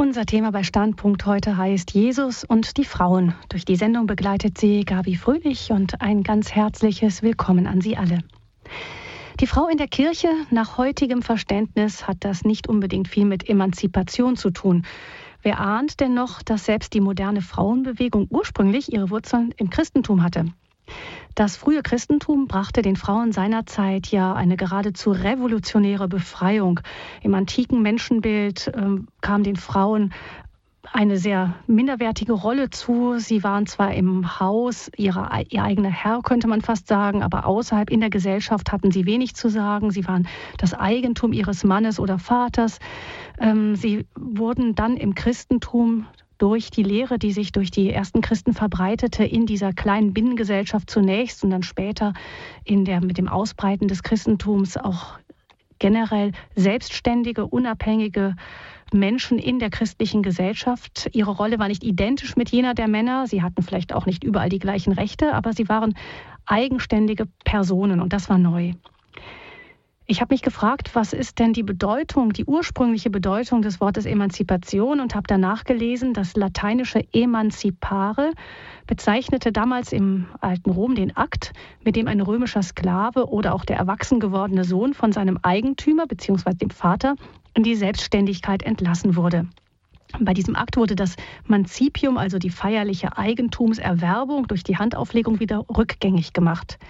Unser Thema bei Standpunkt heute heißt Jesus und die Frauen. Durch die Sendung begleitet sie Gabi Fröhlich und ein ganz herzliches Willkommen an Sie alle. Die Frau in der Kirche, nach heutigem Verständnis, hat das nicht unbedingt viel mit Emanzipation zu tun. Wer ahnt denn noch, dass selbst die moderne Frauenbewegung ursprünglich ihre Wurzeln im Christentum hatte? Das frühe Christentum brachte den Frauen seiner Zeit ja eine geradezu revolutionäre Befreiung. Im antiken Menschenbild äh, kam den Frauen eine sehr minderwertige Rolle zu. Sie waren zwar im Haus ihre, ihr eigener Herr, könnte man fast sagen, aber außerhalb in der Gesellschaft hatten sie wenig zu sagen. Sie waren das Eigentum ihres Mannes oder Vaters. Ähm, sie wurden dann im Christentum durch die Lehre, die sich durch die ersten Christen verbreitete, in dieser kleinen Binnengesellschaft zunächst und dann später in der, mit dem Ausbreiten des Christentums auch generell selbstständige, unabhängige Menschen in der christlichen Gesellschaft. Ihre Rolle war nicht identisch mit jener der Männer. Sie hatten vielleicht auch nicht überall die gleichen Rechte, aber sie waren eigenständige Personen und das war neu. Ich habe mich gefragt, was ist denn die Bedeutung, die ursprüngliche Bedeutung des Wortes Emanzipation und habe danach gelesen, das lateinische Emancipare bezeichnete damals im alten Rom den Akt, mit dem ein römischer Sklave oder auch der erwachsen gewordene Sohn von seinem Eigentümer bzw. dem Vater in die Selbstständigkeit entlassen wurde. Bei diesem Akt wurde das Mancipium, also die feierliche Eigentumserwerbung durch die Handauflegung wieder rückgängig gemacht.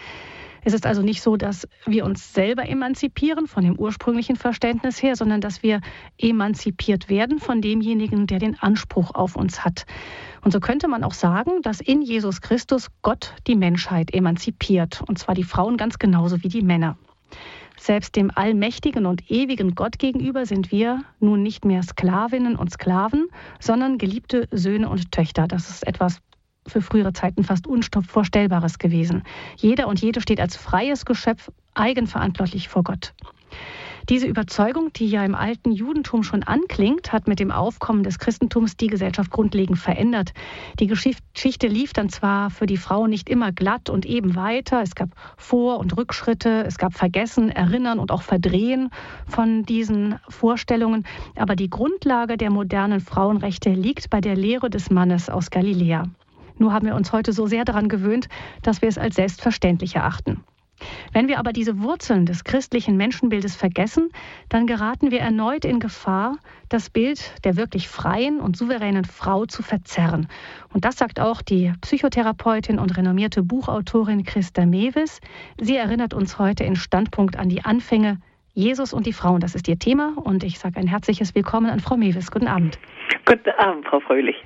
Es ist also nicht so, dass wir uns selber emanzipieren von dem ursprünglichen Verständnis her, sondern dass wir emanzipiert werden von demjenigen, der den Anspruch auf uns hat. Und so könnte man auch sagen, dass in Jesus Christus Gott die Menschheit emanzipiert, und zwar die Frauen ganz genauso wie die Männer. Selbst dem allmächtigen und ewigen Gott gegenüber sind wir nun nicht mehr Sklavinnen und Sklaven, sondern geliebte Söhne und Töchter. Das ist etwas für frühere Zeiten fast Unvorstellbares gewesen. Jeder und jede steht als freies Geschöpf eigenverantwortlich vor Gott. Diese Überzeugung, die ja im alten Judentum schon anklingt, hat mit dem Aufkommen des Christentums die Gesellschaft grundlegend verändert. Die Geschichte lief dann zwar für die Frauen nicht immer glatt und eben weiter. Es gab Vor- und Rückschritte, es gab Vergessen, Erinnern und auch Verdrehen von diesen Vorstellungen. Aber die Grundlage der modernen Frauenrechte liegt bei der Lehre des Mannes aus Galiläa. Nur haben wir uns heute so sehr daran gewöhnt, dass wir es als selbstverständlich erachten. Wenn wir aber diese Wurzeln des christlichen Menschenbildes vergessen, dann geraten wir erneut in Gefahr, das Bild der wirklich freien und souveränen Frau zu verzerren. Und das sagt auch die Psychotherapeutin und renommierte Buchautorin Christa Mewis. Sie erinnert uns heute in Standpunkt an die Anfänge Jesus und die Frauen. Das ist ihr Thema und ich sage ein herzliches Willkommen an Frau Mewis. Guten Abend. Guten Abend, Frau Fröhlich.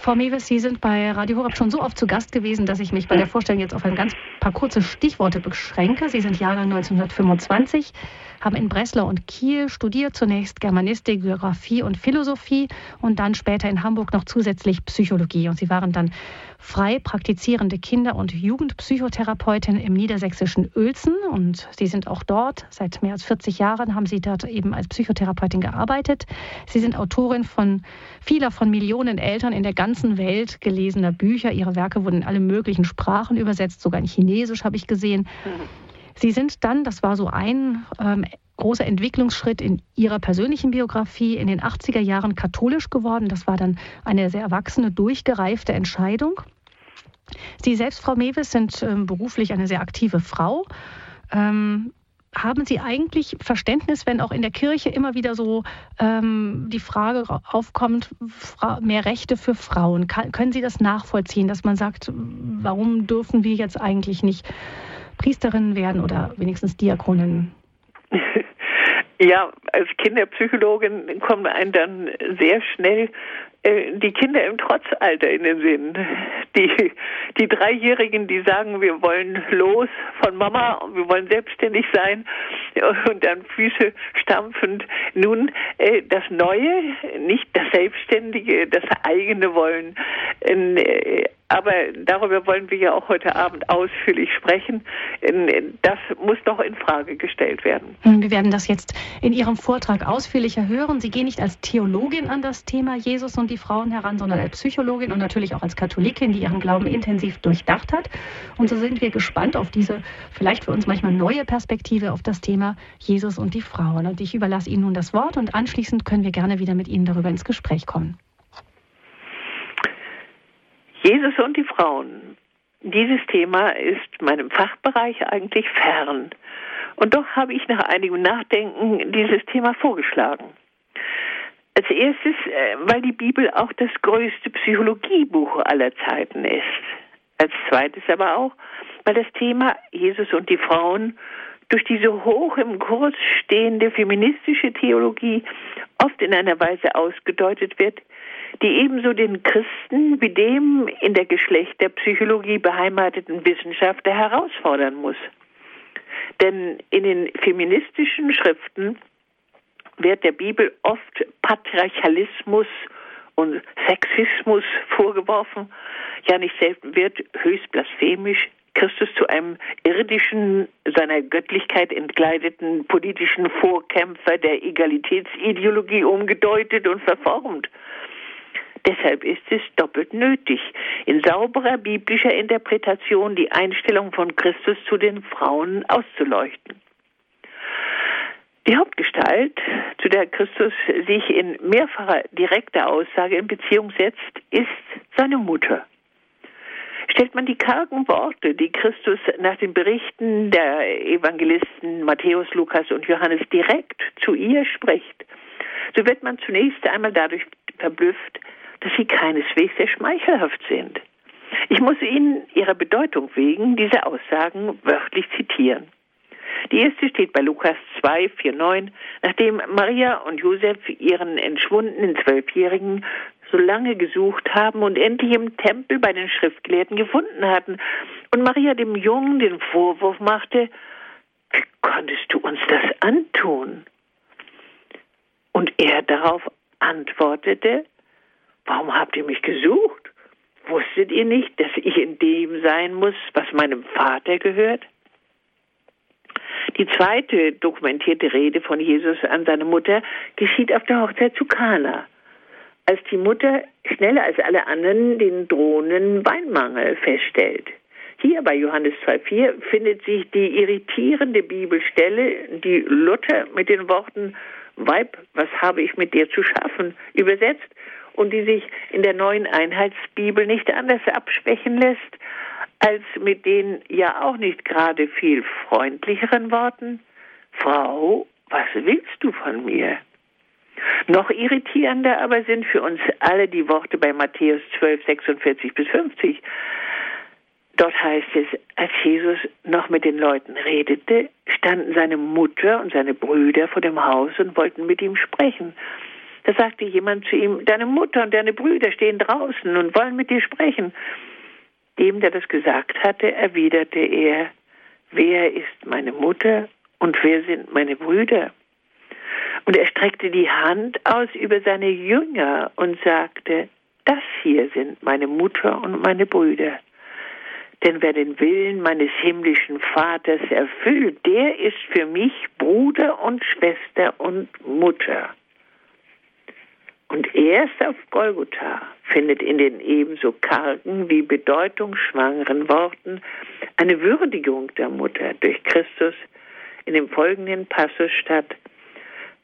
Frau Mewes, Sie sind bei Radio Horab schon so oft zu Gast gewesen, dass ich mich bei der Vorstellung jetzt auf ein ganz paar kurze Stichworte beschränke. Sie sind Jahrgang 1925, haben in Breslau und Kiel studiert, zunächst Germanistik, Geografie und Philosophie und dann später in Hamburg noch zusätzlich Psychologie. Und Sie waren dann frei praktizierende Kinder- und Jugendpsychotherapeutin im niedersächsischen Uelzen und Sie sind auch dort. Seit mehr als 40 Jahren haben Sie dort eben als Psychotherapeutin gearbeitet. Sie sind Autorin von vieler von Millionen Eltern in der ganzen Welt gelesener Bücher. Ihre Werke wurden in alle möglichen Sprachen übersetzt, sogar in Chinesisch habe ich gesehen. Sie sind dann, das war so ein ähm, großer Entwicklungsschritt in ihrer persönlichen Biografie, in den 80er Jahren katholisch geworden. Das war dann eine sehr erwachsene, durchgereifte Entscheidung. Sie selbst, Frau Mewes, sind ähm, beruflich eine sehr aktive Frau. Ähm, haben Sie eigentlich Verständnis, wenn auch in der Kirche immer wieder so ähm, die Frage aufkommt, mehr Rechte für Frauen? Kann, können Sie das nachvollziehen, dass man sagt, warum dürfen wir jetzt eigentlich nicht Priesterinnen werden oder wenigstens Diakoninnen? Ja, als Kinderpsychologin kommen einem dann sehr schnell die Kinder im Trotzalter in den Sinn. Die, die Dreijährigen, die sagen, wir wollen los von Mama, wir wollen selbstständig sein und dann Füße stampfend. Nun, äh, das Neue, nicht das Selbstständige, das eigene wollen. Äh, aber darüber wollen wir ja auch heute Abend ausführlich sprechen. Das muss noch in Frage gestellt werden. Hm, wir werden das jetzt in Ihrem Vortrag ausführlicher hören. Sie gehen nicht als Theologin an das Thema Jesus und die Frauen heran, sondern als Psychologin und natürlich auch als Katholikin, die ihren Glauben intensiv durchdacht hat. Und so sind wir gespannt auf diese vielleicht für uns manchmal neue Perspektive auf das Thema Jesus und die Frauen. Und ich überlasse Ihnen nun das Wort und anschließend können wir gerne wieder mit Ihnen darüber ins Gespräch kommen. Jesus und die Frauen. Dieses Thema ist meinem Fachbereich eigentlich fern. Und doch habe ich nach einigem Nachdenken dieses Thema vorgeschlagen. Als erstes, äh, weil die Bibel auch das größte Psychologiebuch aller Zeiten ist. Als zweites aber auch, weil das Thema Jesus und die Frauen durch diese hoch im Kurs stehende feministische Theologie oft in einer Weise ausgedeutet wird, die ebenso den Christen wie dem in der Geschlechterpsychologie beheimateten Wissenschaftler herausfordern muss. Denn in den feministischen Schriften wird der Bibel oft Patriarchalismus und Sexismus vorgeworfen. Ja, nicht selten wird höchst blasphemisch Christus zu einem irdischen, seiner Göttlichkeit entkleideten politischen Vorkämpfer der Egalitätsideologie umgedeutet und verformt. Deshalb ist es doppelt nötig, in sauberer biblischer Interpretation die Einstellung von Christus zu den Frauen auszuleuchten. Die Hauptgestalt, zu der Christus sich in mehrfacher direkter Aussage in Beziehung setzt, ist seine Mutter. Stellt man die kargen Worte, die Christus nach den Berichten der Evangelisten Matthäus, Lukas und Johannes direkt zu ihr spricht, so wird man zunächst einmal dadurch verblüfft, dass sie keineswegs sehr schmeichelhaft sind. Ich muss Ihnen Ihrer Bedeutung wegen diese Aussagen wörtlich zitieren. Die erste steht bei Lukas 2, 4, 9, nachdem Maria und Josef ihren entschwundenen Zwölfjährigen so lange gesucht haben und endlich im Tempel bei den Schriftgelehrten gefunden hatten und Maria dem Jungen den Vorwurf machte, wie konntest du uns das antun? Und er darauf antwortete, warum habt ihr mich gesucht? Wusstet ihr nicht, dass ich in dem sein muss, was meinem Vater gehört? Die zweite dokumentierte Rede von Jesus an seine Mutter geschieht auf der Hochzeit zu Kana, als die Mutter schneller als alle anderen den drohenden Weinmangel feststellt. Hier bei Johannes 2,4 findet sich die irritierende Bibelstelle, die Luther mit den Worten Weib, was habe ich mit dir zu schaffen, übersetzt und die sich in der neuen Einheitsbibel nicht anders abschwächen lässt als mit den ja auch nicht gerade viel freundlicheren Worten, Frau, was willst du von mir? Noch irritierender aber sind für uns alle die Worte bei Matthäus 12, 46 bis 50. Dort heißt es, als Jesus noch mit den Leuten redete, standen seine Mutter und seine Brüder vor dem Haus und wollten mit ihm sprechen. Da sagte jemand zu ihm, deine Mutter und deine Brüder stehen draußen und wollen mit dir sprechen. Dem, der das gesagt hatte, erwiderte er, wer ist meine Mutter und wer sind meine Brüder? Und er streckte die Hand aus über seine Jünger und sagte, das hier sind meine Mutter und meine Brüder. Denn wer den Willen meines himmlischen Vaters erfüllt, der ist für mich Bruder und Schwester und Mutter. Und erst auf Golgotha findet in den ebenso kargen wie bedeutungsschwangeren Worten eine Würdigung der Mutter durch Christus in dem folgenden Passus statt.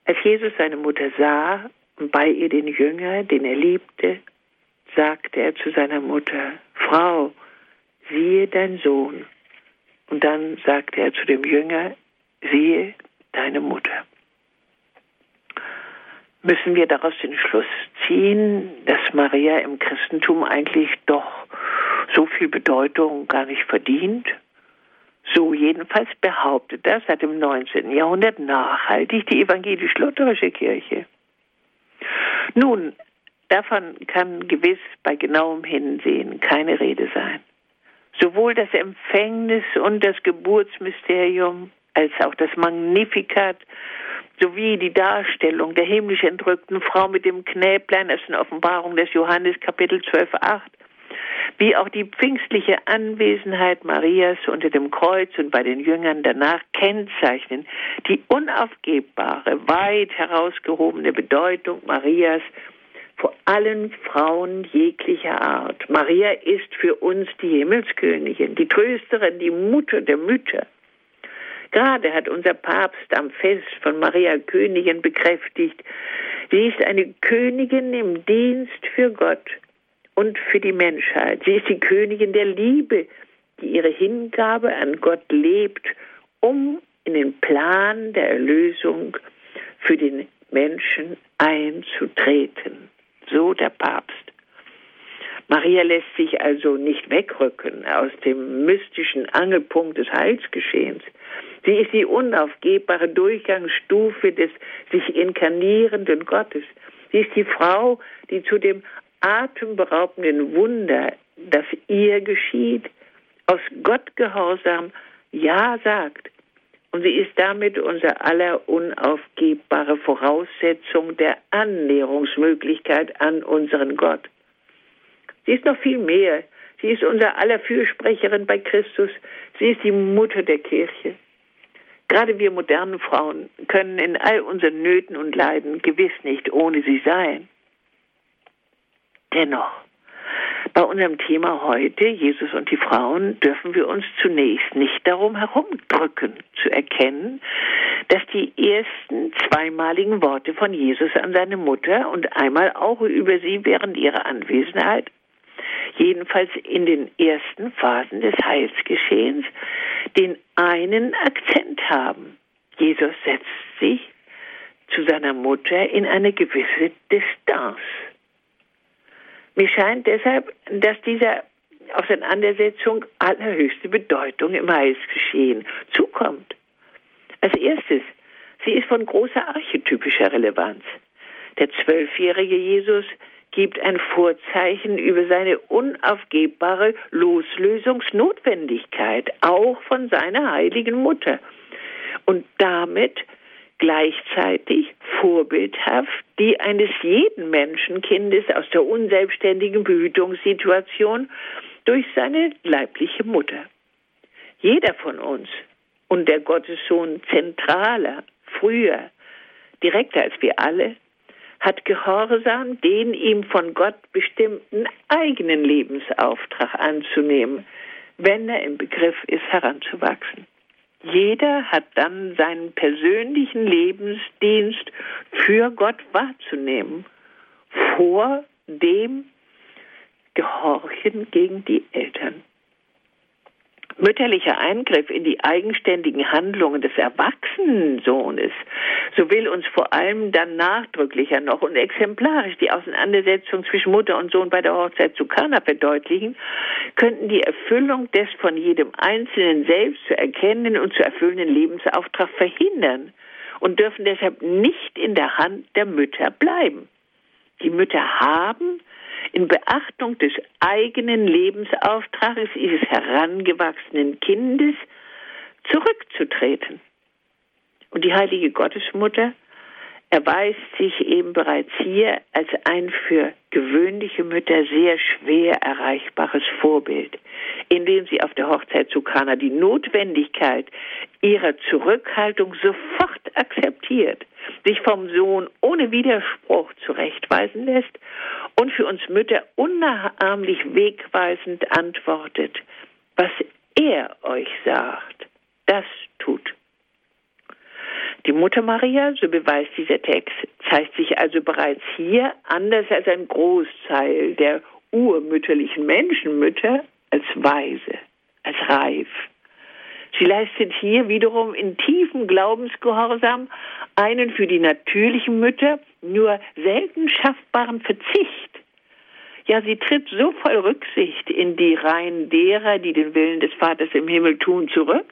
Als Jesus seine Mutter sah und bei ihr den Jünger, den er liebte, sagte er zu seiner Mutter, Frau, siehe dein Sohn. Und dann sagte er zu dem Jünger, siehe deine Mutter müssen wir daraus den Schluss ziehen, dass Maria im Christentum eigentlich doch so viel Bedeutung gar nicht verdient? So jedenfalls behauptet das seit dem 19. Jahrhundert nachhaltig die evangelisch-lutherische Kirche. Nun, davon kann gewiss bei genauem Hinsehen keine Rede sein. Sowohl das Empfängnis und das Geburtsmysterium als auch das Magnificat sowie die Darstellung der himmlisch entrückten Frau mit dem Knäblein aus der Offenbarung des Johannes Kapitel 12, 8, wie auch die pfingstliche Anwesenheit Marias unter dem Kreuz und bei den Jüngern danach kennzeichnen die unaufgebbare, weit herausgehobene Bedeutung Marias vor allen Frauen jeglicher Art. Maria ist für uns die Himmelskönigin, die Trösterin, die Mutter der Mütter. Gerade hat unser Papst am Fest von Maria Königin bekräftigt, sie ist eine Königin im Dienst für Gott und für die Menschheit. Sie ist die Königin der Liebe, die ihre Hingabe an Gott lebt, um in den Plan der Erlösung für den Menschen einzutreten. So der Papst. Maria lässt sich also nicht wegrücken aus dem mystischen Angelpunkt des Heilsgeschehens. Sie ist die unaufgebbare Durchgangsstufe des sich inkarnierenden Gottes. Sie ist die Frau, die zu dem atemberaubenden Wunder, das ihr geschieht, aus Gottgehorsam Ja sagt. Und sie ist damit unser aller unaufgebbare Voraussetzung der Annäherungsmöglichkeit an unseren Gott. Sie ist noch viel mehr. Sie ist unser aller Fürsprecherin bei Christus. Sie ist die Mutter der Kirche. Gerade wir modernen Frauen können in all unseren Nöten und Leiden gewiss nicht ohne sie sein. Dennoch, bei unserem Thema heute, Jesus und die Frauen, dürfen wir uns zunächst nicht darum herumdrücken, zu erkennen, dass die ersten zweimaligen Worte von Jesus an seine Mutter und einmal auch über sie während ihrer Anwesenheit jedenfalls in den ersten Phasen des Heilsgeschehens, den einen Akzent haben. Jesus setzt sich zu seiner Mutter in eine gewisse Distanz. Mir scheint deshalb, dass dieser Auseinandersetzung allerhöchste Bedeutung im Heilsgeschehen zukommt. Als erstes, sie ist von großer archetypischer Relevanz. Der zwölfjährige Jesus gibt ein Vorzeichen über seine unaufgebbare Loslösungsnotwendigkeit, auch von seiner heiligen Mutter. Und damit gleichzeitig vorbildhaft die eines jeden Menschenkindes aus der unselbstständigen Behütungssituation durch seine leibliche Mutter. Jeder von uns und der Gottessohn zentraler, früher, direkter als wir alle, hat Gehorsam den ihm von Gott bestimmten eigenen Lebensauftrag anzunehmen, wenn er im Begriff ist, heranzuwachsen. Jeder hat dann seinen persönlichen Lebensdienst für Gott wahrzunehmen, vor dem Gehorchen gegen die Eltern mütterlicher Eingriff in die eigenständigen Handlungen des erwachsenen Sohnes, so will uns vor allem dann nachdrücklicher noch und exemplarisch die Auseinandersetzung zwischen Mutter und Sohn bei der Hochzeit zu Kana verdeutlichen, könnten die Erfüllung des von jedem Einzelnen selbst zu erkennen und zu erfüllenden Lebensauftrag verhindern und dürfen deshalb nicht in der Hand der Mütter bleiben. Die Mütter haben in Beachtung des eigenen Lebensauftrages ihres herangewachsenen Kindes zurückzutreten. Und die heilige Gottesmutter erweist sich eben bereits hier als ein für gewöhnliche Mütter sehr schwer erreichbares Vorbild, indem sie auf der Hochzeit zu Kana die Notwendigkeit ihrer Zurückhaltung sofort akzeptiert, sich vom Sohn ohne Widerspruch zurechtweisen lässt und für uns Mütter unnachahmlich wegweisend antwortet, was er euch sagt, das tut. Die Mutter Maria, so beweist dieser Text, zeigt sich also bereits hier anders als ein Großteil der urmütterlichen Menschenmütter als weise, als reif. Sie leistet hier wiederum in tiefem Glaubensgehorsam einen für die natürlichen Mütter nur selten schaffbaren Verzicht. Ja, sie tritt so voll Rücksicht in die Reihen derer, die den Willen des Vaters im Himmel tun, zurück,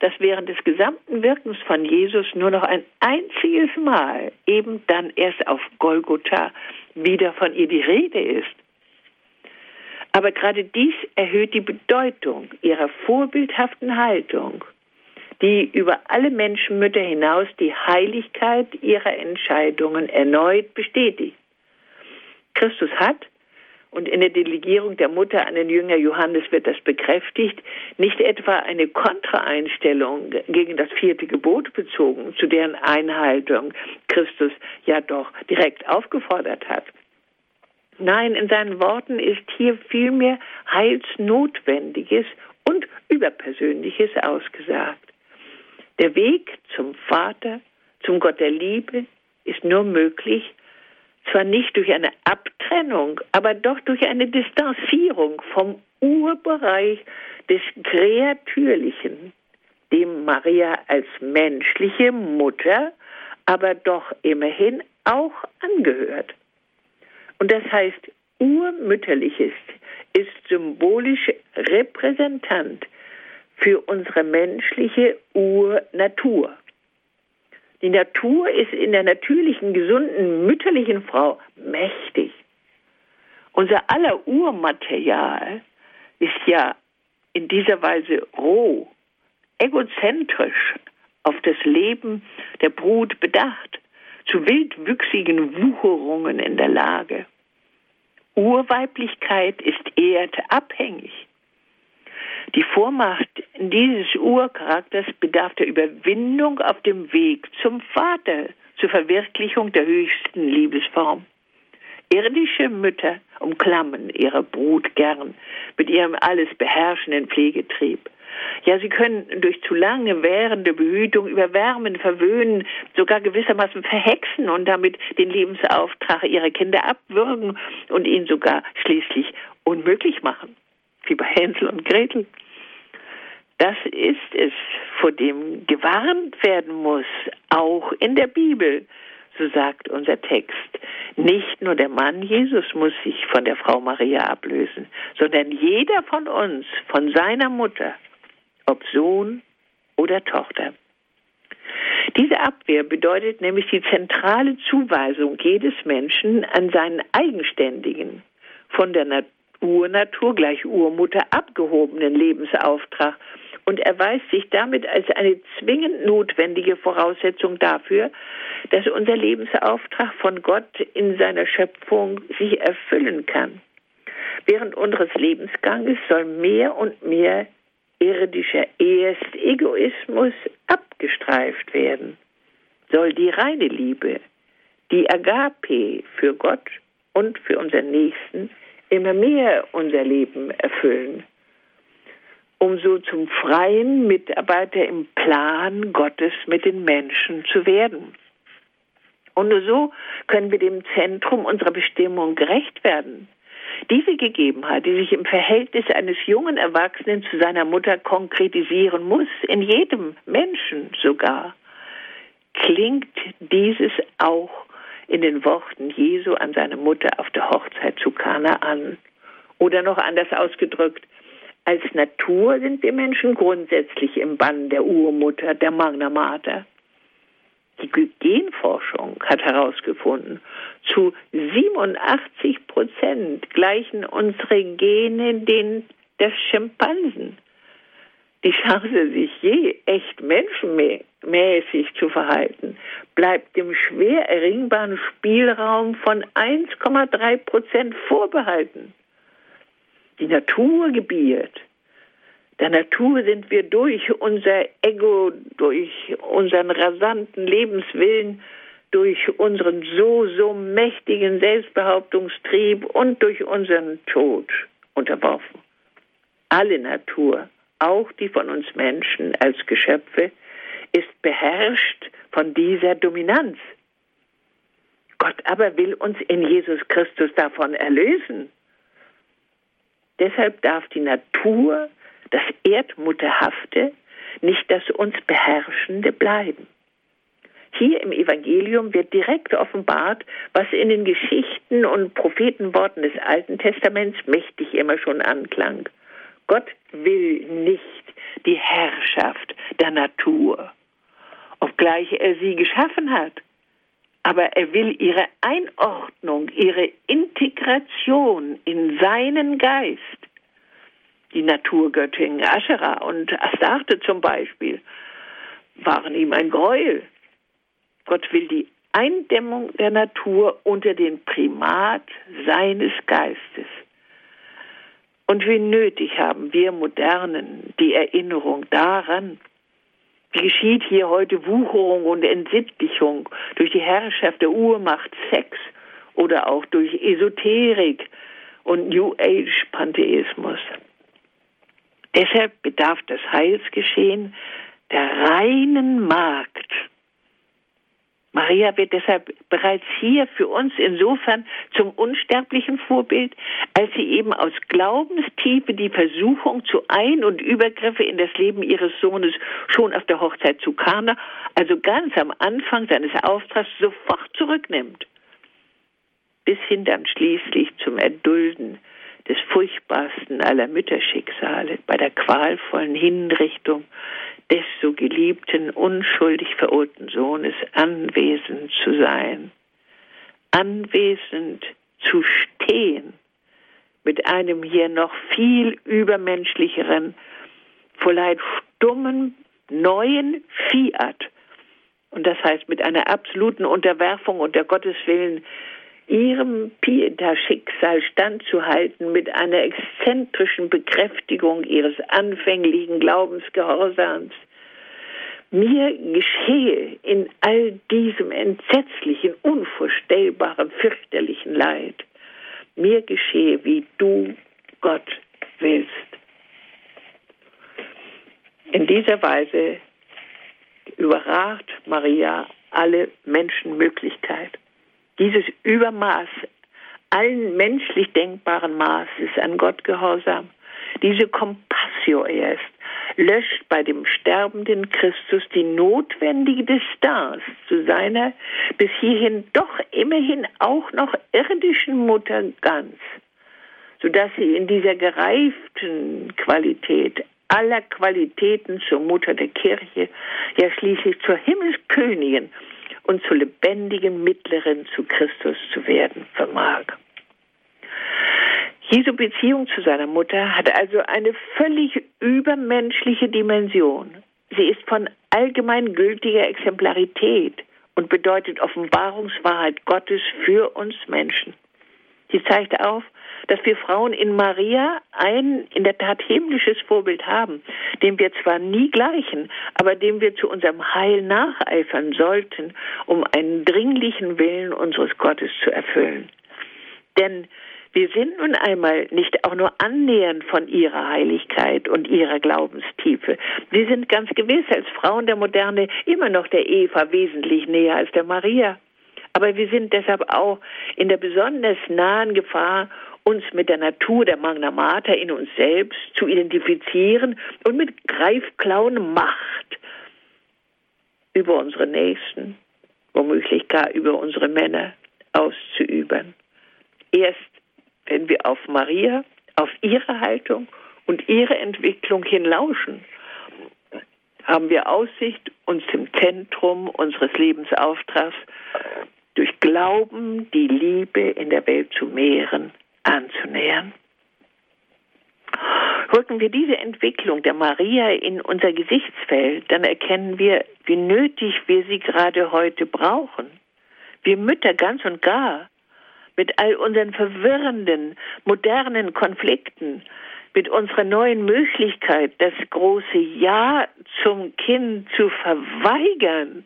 dass während des gesamten Wirkens von Jesus nur noch ein einziges Mal, eben dann erst auf Golgotha, wieder von ihr die Rede ist. Aber gerade dies erhöht die Bedeutung ihrer vorbildhaften Haltung, die über alle Menschenmütter hinaus die Heiligkeit ihrer Entscheidungen erneut bestätigt. Christus hat, und in der Delegierung der Mutter an den Jünger Johannes wird das bekräftigt, nicht etwa eine Kontraeinstellung gegen das vierte Gebot bezogen, zu deren Einhaltung Christus ja doch direkt aufgefordert hat. Nein, in seinen Worten ist hier vielmehr Heilsnotwendiges und Überpersönliches ausgesagt. Der Weg zum Vater, zum Gott der Liebe, ist nur möglich, zwar nicht durch eine Abtrennung, aber doch durch eine Distanzierung vom Urbereich des Kreatürlichen, dem Maria als menschliche Mutter, aber doch immerhin auch angehört. Und das heißt, urmütterliches ist symbolisch Repräsentant für unsere menschliche Urnatur. Die Natur ist in der natürlichen, gesunden, mütterlichen Frau mächtig. Unser aller Urmaterial ist ja in dieser Weise roh, egozentrisch auf das Leben der Brut bedacht, zu wildwüchsigen Wucherungen in der Lage. Urweiblichkeit ist erdabhängig. Die Vormacht dieses Urcharakters bedarf der Überwindung auf dem Weg zum Vater, zur Verwirklichung der höchsten Liebesform. Irdische Mütter umklammern ihre Brut gern mit ihrem alles beherrschenden Pflegetrieb. Ja, sie können durch zu lange währende Behütung überwärmen, verwöhnen, sogar gewissermaßen verhexen und damit den Lebensauftrag ihrer Kinder abwürgen und ihn sogar schließlich unmöglich machen wie bei Hänsel und Gretel. Das ist es, vor dem gewarnt werden muss, auch in der Bibel, so sagt unser Text. Nicht nur der Mann Jesus muss sich von der Frau Maria ablösen, sondern jeder von uns, von seiner Mutter, ob Sohn oder Tochter. Diese Abwehr bedeutet nämlich die zentrale Zuweisung jedes Menschen an seinen eigenständigen, von der Natur Urnatur gleich Urmutter abgehobenen Lebensauftrag und erweist sich damit als eine zwingend notwendige Voraussetzung dafür, dass unser Lebensauftrag von Gott in seiner Schöpfung sich erfüllen kann. Während unseres Lebensganges soll mehr und mehr irdischer Erstegoismus abgestreift werden. Soll die reine Liebe, die Agape für Gott und für unseren Nächsten immer mehr unser Leben erfüllen, um so zum freien Mitarbeiter im Plan Gottes mit den Menschen zu werden. Und nur so können wir dem Zentrum unserer Bestimmung gerecht werden. Diese Gegebenheit, die sich im Verhältnis eines jungen Erwachsenen zu seiner Mutter konkretisieren muss, in jedem Menschen sogar, klingt dieses auch in den Worten Jesu an seine Mutter auf der Hochzeit zu Kana an. Oder noch anders ausgedrückt, als Natur sind wir Menschen grundsätzlich im Bann der Urmutter, der Magna Mater. Die Genforschung hat herausgefunden, zu 87 Prozent gleichen unsere Gene den des Schimpansen die Chance, sich je echt menschenmäßig zu verhalten, bleibt dem schwer erringbaren Spielraum von 1,3 Prozent vorbehalten. Die Natur gebiert. Der Natur sind wir durch unser Ego, durch unseren rasanten Lebenswillen, durch unseren so, so mächtigen Selbstbehauptungstrieb und durch unseren Tod unterworfen. Alle Natur auch die von uns Menschen als Geschöpfe, ist beherrscht von dieser Dominanz. Gott aber will uns in Jesus Christus davon erlösen. Deshalb darf die Natur, das Erdmutterhafte, nicht das uns Beherrschende bleiben. Hier im Evangelium wird direkt offenbart, was in den Geschichten und Prophetenworten des Alten Testaments mächtig immer schon anklang. Gott will nicht die Herrschaft der Natur, obgleich er sie geschaffen hat. Aber er will ihre Einordnung, ihre Integration in seinen Geist. Die Naturgöttin Aschera und Astarte zum Beispiel waren ihm ein Gräuel. Gott will die Eindämmung der Natur unter den Primat seines Geistes. Und wie nötig haben wir Modernen die Erinnerung daran, wie geschieht hier heute Wucherung und Entsittlichung durch die Herrschaft der Urmacht Sex oder auch durch Esoterik und New Age Pantheismus. Deshalb bedarf das Heilsgeschehen der reinen Magd. Maria wird deshalb bereits hier für uns insofern zum unsterblichen Vorbild, als sie eben aus Glaubenstiefe die Versuchung zu Ein- und Übergriffe in das Leben ihres Sohnes schon auf der Hochzeit zu Kana, also ganz am Anfang seines Auftrags, sofort zurücknimmt. Bis hin dann schließlich zum Erdulden des furchtbarsten aller Mütterschicksale, bei der qualvollen Hinrichtung des so geliebten, unschuldig verurteilten Sohnes anwesend zu sein, anwesend zu stehen, mit einem hier noch viel übermenschlicheren, vielleicht stummen, neuen Fiat. Und das heißt mit einer absoluten Unterwerfung unter Gottes Willen ihrem Pieta-Schicksal standzuhalten mit einer exzentrischen Bekräftigung ihres anfänglichen Glaubensgehorsams. Mir geschehe in all diesem entsetzlichen, unvorstellbaren, fürchterlichen Leid, mir geschehe, wie du, Gott, willst. In dieser Weise überragt Maria alle Menschenmöglichkeit dieses Übermaß allen menschlich denkbaren Maßes an Gott gehorsam, diese Compassio erst, löscht bei dem sterbenden Christus die notwendige Distanz zu seiner bis hierhin doch immerhin auch noch irdischen Mutter ganz, sodass sie in dieser gereiften Qualität aller Qualitäten zur Mutter der Kirche, ja schließlich zur Himmelskönigin und zu lebendigen Mittleren zu Christus zu werden vermag. Jesu Beziehung zu seiner Mutter hat also eine völlig übermenschliche Dimension. Sie ist von allgemeingültiger Exemplarität und bedeutet Offenbarungswahrheit Gottes für uns Menschen. Sie zeigt auf, dass wir Frauen in Maria ein in der Tat himmlisches Vorbild haben, dem wir zwar nie gleichen, aber dem wir zu unserem Heil nacheifern sollten, um einen dringlichen Willen unseres Gottes zu erfüllen. Denn wir sind nun einmal nicht auch nur annähernd von ihrer Heiligkeit und ihrer Glaubenstiefe. Wir sind ganz gewiss als Frauen der Moderne immer noch der Eva wesentlich näher als der Maria. Aber wir sind deshalb auch in der besonders nahen Gefahr, uns mit der Natur der Magna Mater in uns selbst zu identifizieren und mit Greifklauen Macht über unsere Nächsten, womöglich gar über unsere Männer auszuüben. Erst wenn wir auf Maria, auf ihre Haltung und ihre Entwicklung hinlauschen, haben wir Aussicht, uns im Zentrum unseres Lebensauftrags durch Glauben die Liebe in der Welt zu mehren anzunähern. Rücken wir diese Entwicklung der Maria in unser Gesichtsfeld, dann erkennen wir, wie nötig wir sie gerade heute brauchen. Wir Mütter ganz und gar, mit all unseren verwirrenden, modernen Konflikten, mit unserer neuen Möglichkeit, das große Ja zum Kind zu verweigern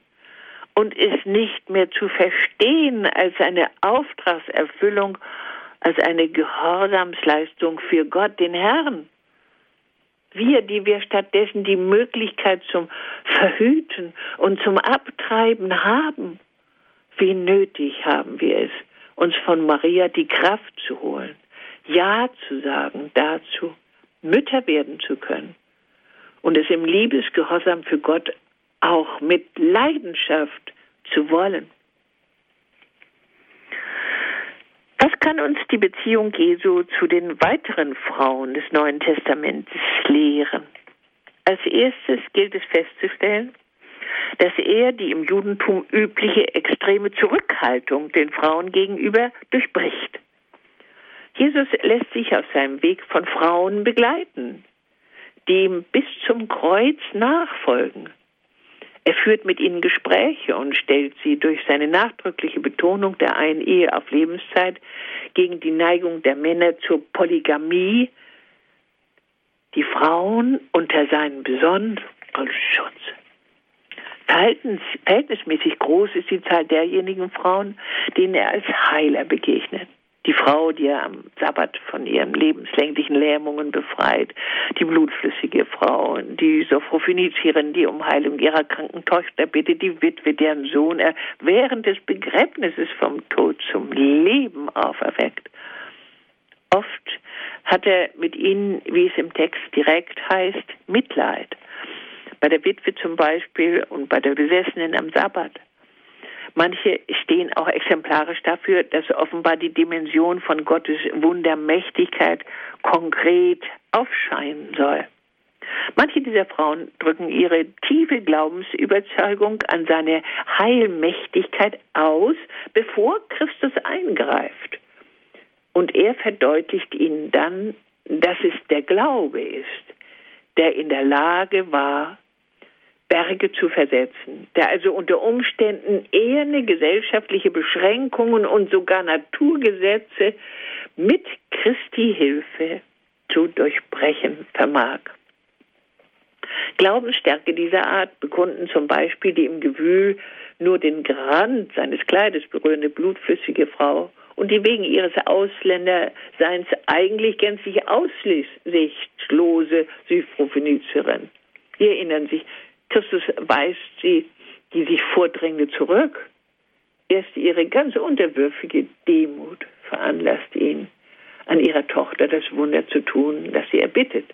und es nicht mehr zu verstehen als eine Auftragserfüllung als eine Gehorsamsleistung für Gott, den Herrn. Wir, die wir stattdessen die Möglichkeit zum Verhüten und zum Abtreiben haben, wie nötig haben wir es, uns von Maria die Kraft zu holen, Ja zu sagen dazu, Mütter werden zu können und es im Liebesgehorsam für Gott auch mit Leidenschaft zu wollen. Was kann uns die Beziehung Jesu zu den weiteren Frauen des Neuen Testaments lehren? Als erstes gilt es festzustellen, dass er die im Judentum übliche extreme Zurückhaltung den Frauen gegenüber durchbricht. Jesus lässt sich auf seinem Weg von Frauen begleiten, die ihm bis zum Kreuz nachfolgen. Er führt mit ihnen Gespräche und stellt sie durch seine nachdrückliche Betonung der einen Ehe auf Lebenszeit gegen die Neigung der Männer zur Polygamie die Frauen unter seinen besonderen Schutz. Verhältnismäßig groß ist die Zahl derjenigen Frauen, denen er als Heiler begegnet. Die Frau, die er am Sabbat von ihren lebenslänglichen Lähmungen befreit, die blutflüssige Frau, die Sophrophönizierin, die um Heilung ihrer kranken Tochter bittet, die Witwe, deren Sohn er während des Begräbnisses vom Tod zum Leben auferweckt. Oft hat er mit ihnen, wie es im Text direkt heißt, Mitleid. Bei der Witwe zum Beispiel und bei der Besessenen am Sabbat. Manche stehen auch exemplarisch dafür, dass offenbar die Dimension von Gottes Wundermächtigkeit konkret aufscheinen soll. Manche dieser Frauen drücken ihre tiefe Glaubensüberzeugung an seine Heilmächtigkeit aus, bevor Christus eingreift. Und er verdeutlicht ihnen dann, dass es der Glaube ist, der in der Lage war, Berge zu versetzen, der also unter Umständen eherne gesellschaftliche Beschränkungen und sogar Naturgesetze mit Christi Hilfe zu durchbrechen vermag. Glaubensstärke dieser Art bekunden zum Beispiel die im Gewühl nur den Rand seines Kleides berührende blutflüssige Frau und die wegen ihres Ausländerseins eigentlich gänzlich aussichtslose Syphrophenizierin. Sie erinnern sich, Christus weist sie, die sich vordrängende, zurück. Erst ihre ganz unterwürfige Demut veranlasst ihn, an ihrer Tochter das Wunder zu tun, das sie erbittet.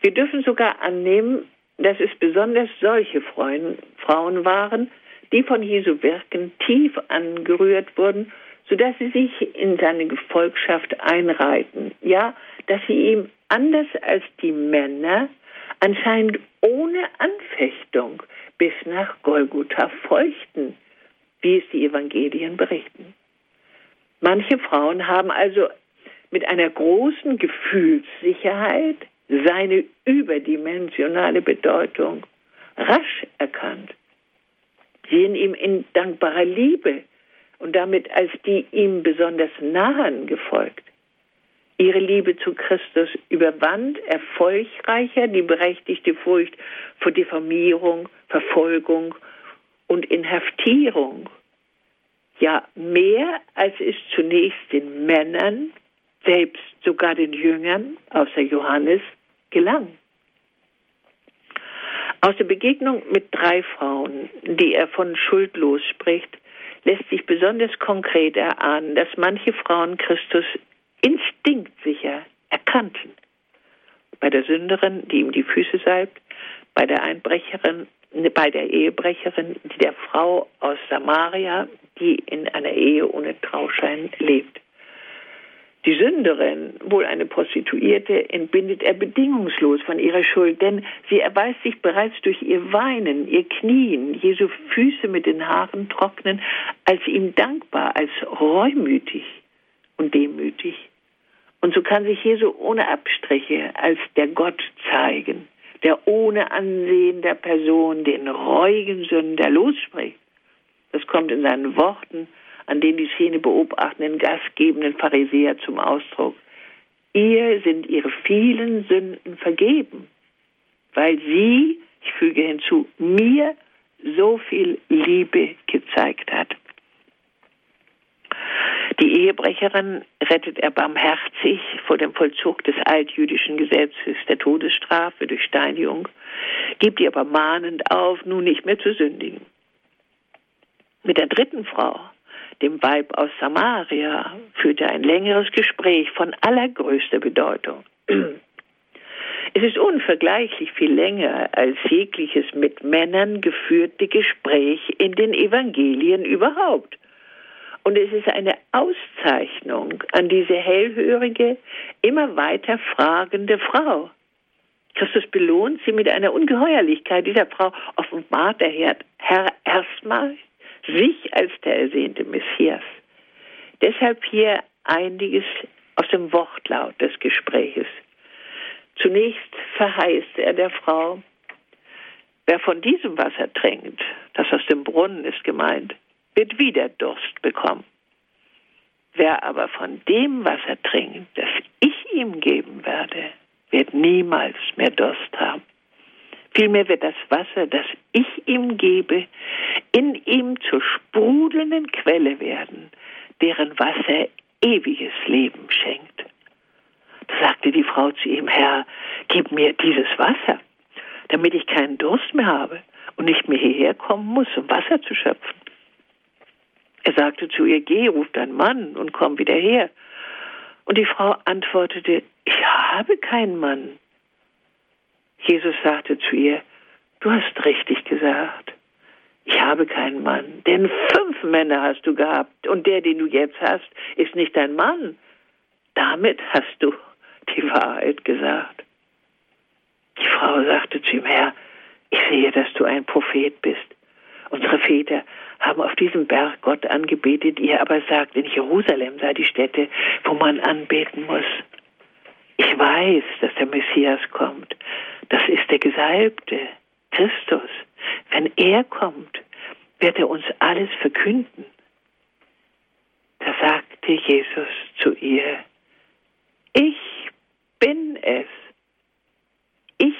Wir dürfen sogar annehmen, dass es besonders solche Frauen waren, die von Jesu Wirken tief angerührt wurden, sodass sie sich in seine Gefolgschaft einreiten. Ja, dass sie ihm anders als die Männer anscheinend ohne Anfechtung bis nach Golgotha feuchten, wie es die Evangelien berichten. Manche Frauen haben also mit einer großen Gefühlssicherheit seine überdimensionale Bedeutung rasch erkannt, sehen ihm in dankbarer Liebe und damit als die ihm besonders nahen gefolgt. Ihre Liebe zu Christus überwand erfolgreicher die berechtigte Furcht vor Diffamierung, Verfolgung und Inhaftierung. Ja, mehr als es zunächst den Männern, selbst sogar den Jüngern, außer Johannes, gelang. Aus der Begegnung mit drei Frauen, die er von schuldlos spricht, lässt sich besonders konkret erahnen, dass manche Frauen Christus instinktsicher erkannten. Bei der Sünderin, die ihm die Füße salbt, bei der Einbrecherin, bei der Ehebrecherin, die der Frau aus Samaria, die in einer Ehe ohne Trauschein lebt. Die Sünderin, wohl eine Prostituierte, entbindet er bedingungslos von ihrer Schuld, denn sie erweist sich bereits durch ihr Weinen, ihr Knien, Jesu Füße mit den Haaren trocknen, als ihm dankbar, als reumütig und demütig. Und so kann sich Jesu ohne Abstriche als der Gott zeigen, der ohne Ansehen der Person den reuigen Sünder losspricht. Das kommt in seinen Worten an den die Szene beobachtenden gastgebenden Pharisäer zum Ausdruck. Ihr sind ihre vielen Sünden vergeben, weil sie, ich füge hinzu, mir so viel Liebe gezeigt hat. Die Ehebrecherin rettet er barmherzig vor dem Vollzug des altjüdischen Gesetzes der Todesstrafe durch Steinigung, gibt ihr aber mahnend auf, nun nicht mehr zu sündigen. Mit der dritten Frau, dem Weib aus Samaria, führt er ein längeres Gespräch von allergrößter Bedeutung. Es ist unvergleichlich viel länger als jegliches mit Männern geführte Gespräch in den Evangelien überhaupt. Und es ist eine Auszeichnung an diese hellhörige, immer weiter fragende Frau. Christus belohnt sie mit einer Ungeheuerlichkeit. Dieser Frau offenbart der Herr erstmal sich als der ersehnte Messias. Deshalb hier einiges aus dem Wortlaut des Gespräches. Zunächst verheißt er der Frau, wer von diesem Wasser trinkt, das aus dem Brunnen ist gemeint, wird wieder Durst bekommen. Wer aber von dem Wasser trinkt, das ich ihm geben werde, wird niemals mehr Durst haben. Vielmehr wird das Wasser, das ich ihm gebe, in ihm zur sprudelnden Quelle werden, deren Wasser ewiges Leben schenkt. Da sagte die Frau zu ihm, Herr, gib mir dieses Wasser, damit ich keinen Durst mehr habe und nicht mehr hierher kommen muss, um Wasser zu schöpfen. Er sagte zu ihr, geh, ruf deinen Mann und komm wieder her. Und die Frau antwortete, ich habe keinen Mann. Jesus sagte zu ihr, du hast richtig gesagt. Ich habe keinen Mann, denn fünf Männer hast du gehabt und der, den du jetzt hast, ist nicht dein Mann. Damit hast du die Wahrheit gesagt. Die Frau sagte zu ihm, Herr, ich sehe, dass du ein Prophet bist. Unsere Väter haben auf diesem Berg Gott angebetet, ihr aber sagt, in Jerusalem sei die Stätte, wo man anbeten muss. Ich weiß, dass der Messias kommt. Das ist der Gesalbte, Christus. Wenn er kommt, wird er uns alles verkünden. Da sagte Jesus zu ihr, ich bin es, ich,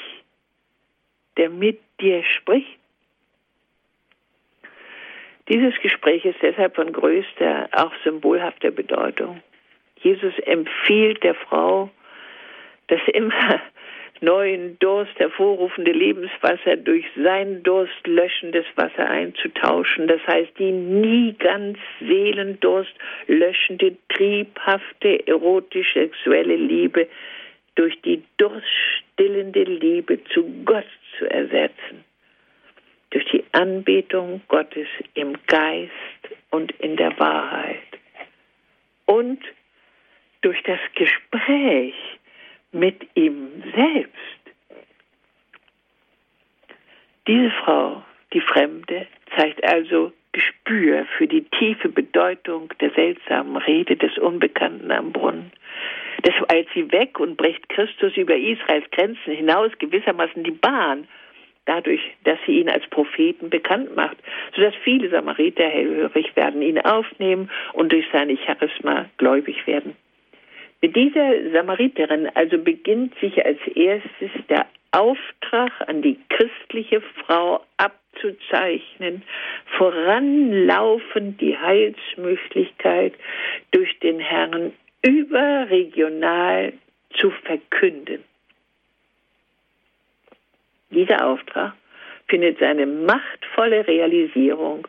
der mit dir spricht. Dieses Gespräch ist deshalb von größter, auch symbolhafter Bedeutung. Jesus empfiehlt der Frau, das immer neuen Durst hervorrufende Lebenswasser durch sein Durst löschendes Wasser einzutauschen. Das heißt, die nie ganz Seelendurst löschende, triebhafte, erotisch-sexuelle Liebe durch die durststillende Liebe zu Gott zu ersetzen. Durch die Anbetung Gottes im Geist und in der Wahrheit. Und durch das Gespräch mit ihm selbst. Diese Frau, die Fremde, zeigt also Gespür für die tiefe Bedeutung der seltsamen Rede des Unbekannten am Brunnen. Das eilt sie weg und bricht Christus über Israels Grenzen hinaus gewissermaßen die Bahn, dadurch, dass sie ihn als Propheten bekannt macht, sodass viele Samariter hellhörig werden, ihn aufnehmen und durch seine Charisma gläubig werden. Mit dieser Samariterin also beginnt sich als erstes der Auftrag an die christliche Frau abzuzeichnen, voranlaufend die Heilsmöglichkeit durch den Herrn überregional zu verkünden. Dieser Auftrag findet seine machtvolle Realisierung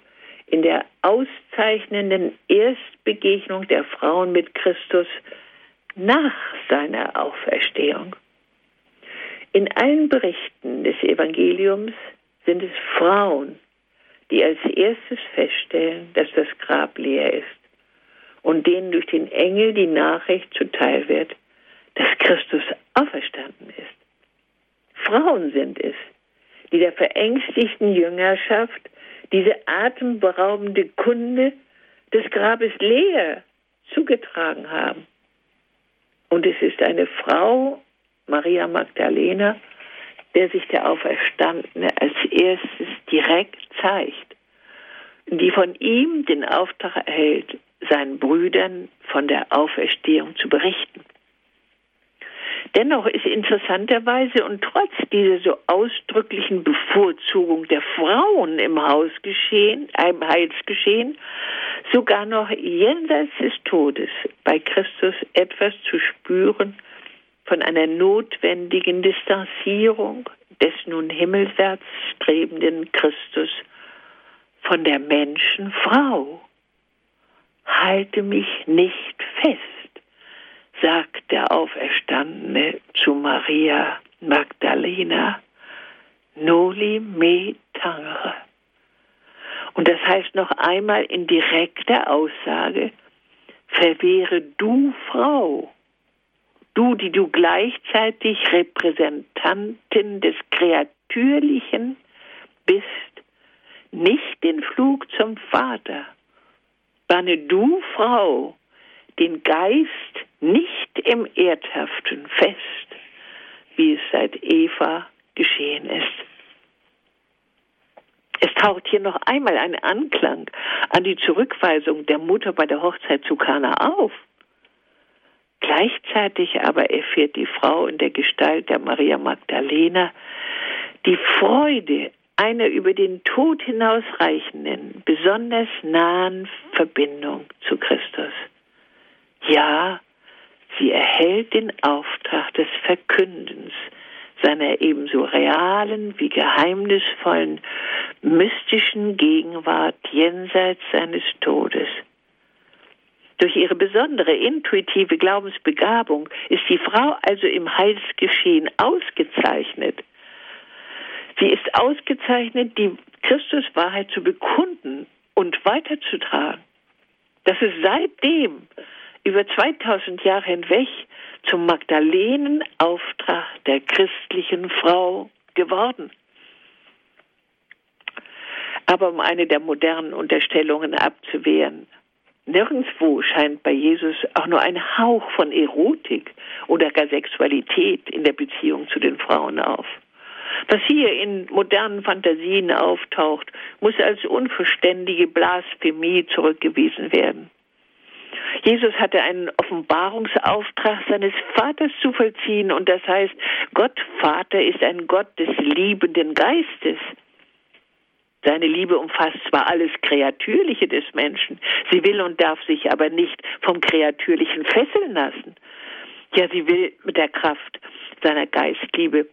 in der auszeichnenden Erstbegegnung der Frauen mit Christus nach seiner Auferstehung. In allen Berichten des Evangeliums sind es Frauen, die als erstes feststellen, dass das Grab leer ist und denen durch den Engel die Nachricht zuteil wird, dass Christus auferstanden ist. Frauen sind es, die der verängstigten Jüngerschaft diese atemberaubende Kunde des Grabes leer zugetragen haben. Und es ist eine Frau, Maria Magdalena, der sich der Auferstandene als erstes direkt zeigt, die von ihm den Auftrag erhält, seinen Brüdern von der Auferstehung zu berichten. Dennoch ist interessanterweise und trotz dieser so ausdrücklichen Bevorzugung der Frauen im Hausgeschehen, im Heilsgeschehen, sogar noch jenseits des Todes bei Christus etwas zu spüren von einer notwendigen Distanzierung des nun himmelwärts strebenden Christus von der Menschenfrau. Halte mich nicht fest sagt der Auferstandene zu Maria Magdalena, Noli me tangere. Und das heißt noch einmal in direkter Aussage, verwehre du Frau, du, die du gleichzeitig Repräsentantin des Kreatürlichen bist, nicht den Flug zum Vater. Banne du, Frau, den Geist nicht im Erdhaften fest, wie es seit Eva geschehen ist. Es taucht hier noch einmal ein Anklang an die Zurückweisung der Mutter bei der Hochzeit zu Kana auf. Gleichzeitig aber erfährt die Frau in der Gestalt der Maria Magdalena Die Freude einer über den Tod hinausreichenden, besonders nahen Verbindung zu Christus. Ja, sie erhält den Auftrag des Verkündens seiner ebenso realen wie geheimnisvollen, mystischen Gegenwart jenseits seines Todes. Durch ihre besondere intuitive Glaubensbegabung ist die Frau also im Heilsgeschehen ausgezeichnet. Sie ist ausgezeichnet, die Christuswahrheit zu bekunden und weiterzutragen. Das ist seitdem über 2000 Jahre hinweg zum Magdalenenauftrag der christlichen Frau geworden. Aber um eine der modernen Unterstellungen abzuwehren, nirgendwo scheint bei Jesus auch nur ein Hauch von Erotik oder gar Sexualität in der Beziehung zu den Frauen auf. Was hier in modernen Fantasien auftaucht, muss als unverständige Blasphemie zurückgewiesen werden. Jesus hatte einen Offenbarungsauftrag seines Vaters zu vollziehen und das heißt, Gott Vater ist ein Gott des liebenden Geistes. Seine Liebe umfasst zwar alles Kreatürliche des Menschen, sie will und darf sich aber nicht vom Kreatürlichen fesseln lassen. Ja, sie will mit der Kraft seiner Geistliebe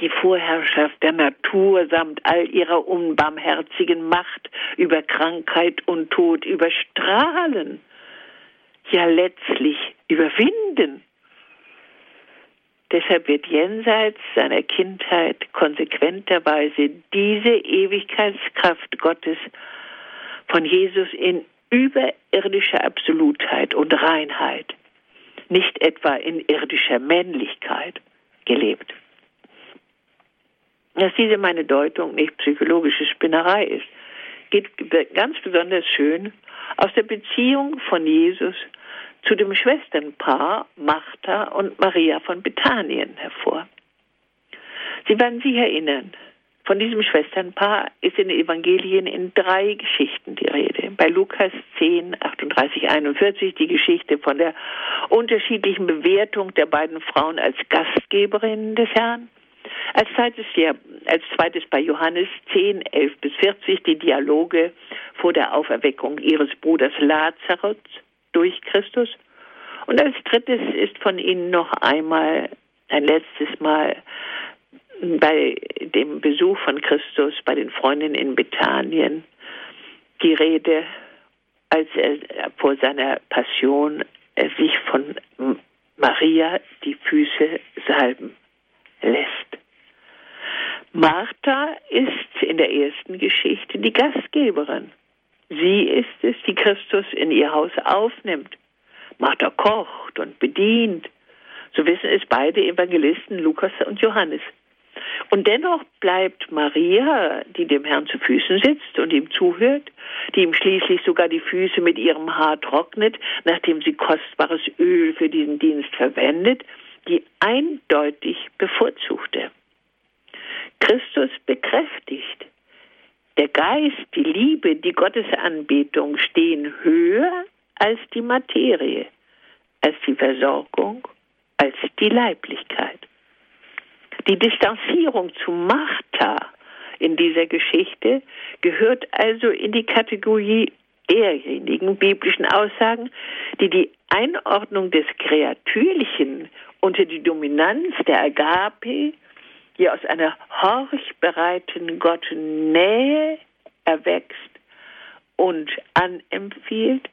die Vorherrschaft der Natur samt all ihrer unbarmherzigen Macht über Krankheit und Tod überstrahlen ja letztlich überwinden. Deshalb wird jenseits seiner Kindheit konsequenterweise diese Ewigkeitskraft Gottes von Jesus in überirdischer Absolutheit und Reinheit, nicht etwa in irdischer Männlichkeit gelebt. Dass diese meine Deutung nicht psychologische Spinnerei ist, geht ganz besonders schön aus der Beziehung von Jesus zu dem Schwesternpaar Martha und Maria von Bethanien hervor. Sie werden sich erinnern, von diesem Schwesternpaar ist in den Evangelien in drei Geschichten die Rede. Bei Lukas 10, 38, 41 die Geschichte von der unterschiedlichen Bewertung der beiden Frauen als Gastgeberinnen des Herrn. Als zweites, ja, als zweites bei Johannes 10, 11 bis 40 die Dialoge vor der Auferweckung ihres Bruders Lazarus durch Christus. Und als drittes ist von ihnen noch einmal ein letztes Mal bei dem Besuch von Christus bei den Freundinnen in Bethanien die Rede, als er vor seiner Passion sich von Maria die Füße salben lässt. Martha ist in der ersten Geschichte die Gastgeberin. Sie ist es, die Christus in ihr Haus aufnimmt. Martha kocht und bedient. So wissen es beide Evangelisten Lukas und Johannes. Und dennoch bleibt Maria, die dem Herrn zu Füßen sitzt und ihm zuhört, die ihm schließlich sogar die Füße mit ihrem Haar trocknet, nachdem sie kostbares Öl für diesen Dienst verwendet, die eindeutig bevorzugte. Christus bekräftigt, der Geist, die Liebe, die Gottesanbetung stehen höher als die Materie, als die Versorgung, als die Leiblichkeit. Die Distanzierung zu Martha in dieser Geschichte gehört also in die Kategorie derjenigen biblischen Aussagen, die die Einordnung des Kreatürlichen unter die Dominanz der Agape die aus einer horchbereiten Gottnähe erwächst und anempfiehlt,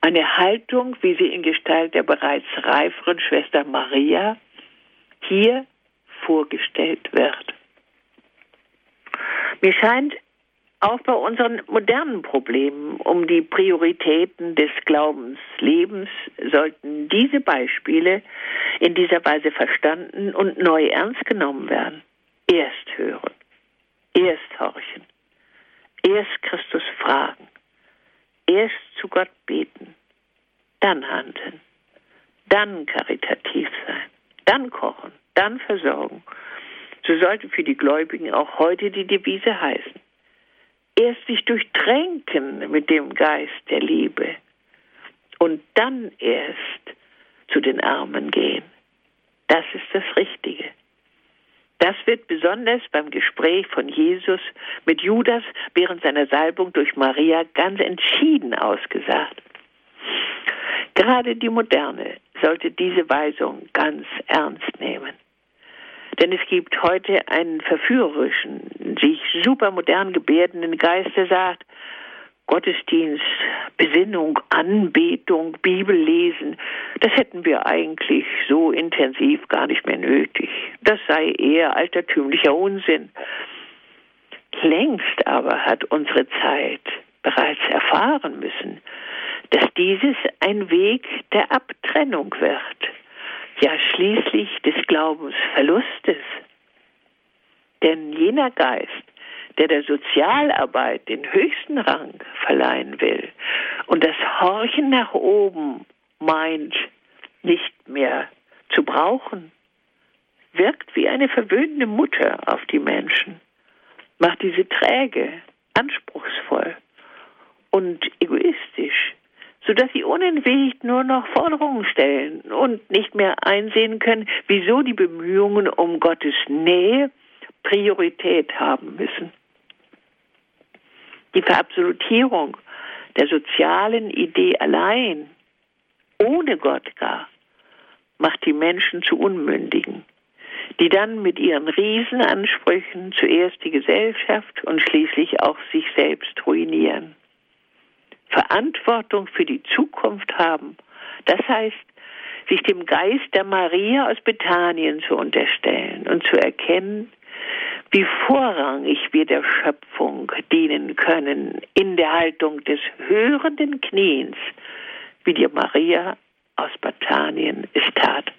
eine Haltung, wie sie in Gestalt der bereits reiferen Schwester Maria hier vorgestellt wird. Mir scheint, auch bei unseren modernen Problemen um die Prioritäten des Glaubenslebens sollten diese Beispiele in dieser Weise verstanden und neu ernst genommen werden. Erst hören, erst horchen, erst Christus fragen, erst zu Gott beten, dann handeln, dann karitativ sein, dann kochen, dann versorgen. So sollte für die Gläubigen auch heute die Devise heißen erst sich durchtränken mit dem Geist der Liebe und dann erst zu den Armen gehen. Das ist das Richtige. Das wird besonders beim Gespräch von Jesus mit Judas während seiner Salbung durch Maria ganz entschieden ausgesagt. Gerade die Moderne sollte diese Weisung ganz ernst nehmen. Denn es gibt heute einen verführerischen, sich supermodern gebärdenden Geist, der sagt, Gottesdienst, Besinnung, Anbetung, Bibellesen, das hätten wir eigentlich so intensiv gar nicht mehr nötig. Das sei eher altertümlicher Unsinn. Längst aber hat unsere Zeit bereits erfahren müssen, dass dieses ein Weg der Abtrennung wird, ja schließlich des Glaubensverlustes. Denn jener Geist, der der Sozialarbeit den höchsten Rang verleihen will und das Horchen nach oben meint, nicht mehr zu brauchen, wirkt wie eine verwöhnte Mutter auf die Menschen, macht diese träge, anspruchsvoll und egoistisch, sodass sie unentwegt nur noch Forderungen stellen und nicht mehr einsehen können, wieso die Bemühungen um Gottes Nähe Priorität haben müssen. Die Verabsolutierung der sozialen Idee allein, ohne Gott gar, macht die Menschen zu Unmündigen, die dann mit ihren Riesenansprüchen zuerst die Gesellschaft und schließlich auch sich selbst ruinieren. Verantwortung für die Zukunft haben, das heißt, sich dem Geist der Maria aus Bethanien zu unterstellen und zu erkennen, wie vorrangig wir der Schöpfung dienen können in der Haltung des hörenden Kniens, wie die Maria aus Bethanien es tat.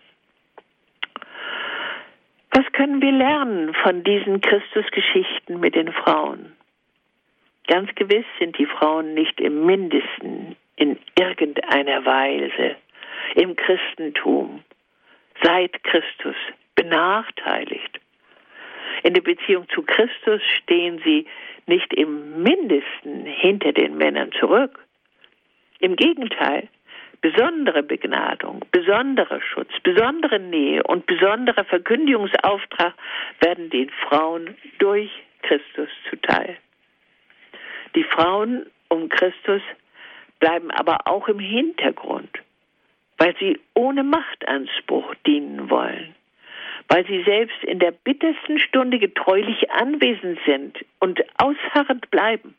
Was können wir lernen von diesen Christusgeschichten mit den Frauen? Ganz gewiss sind die Frauen nicht im mindesten in irgendeiner Weise im Christentum seit Christus benachteiligt in der Beziehung zu Christus stehen sie nicht im mindesten hinter den Männern zurück. Im Gegenteil, besondere Begnadung, besonderer Schutz, besondere Nähe und besonderer Verkündigungsauftrag werden den Frauen durch Christus zuteil. Die Frauen um Christus bleiben aber auch im Hintergrund, weil sie ohne Machtanspruch dienen wollen weil sie selbst in der bittersten Stunde getreulich anwesend sind und ausharrend bleiben.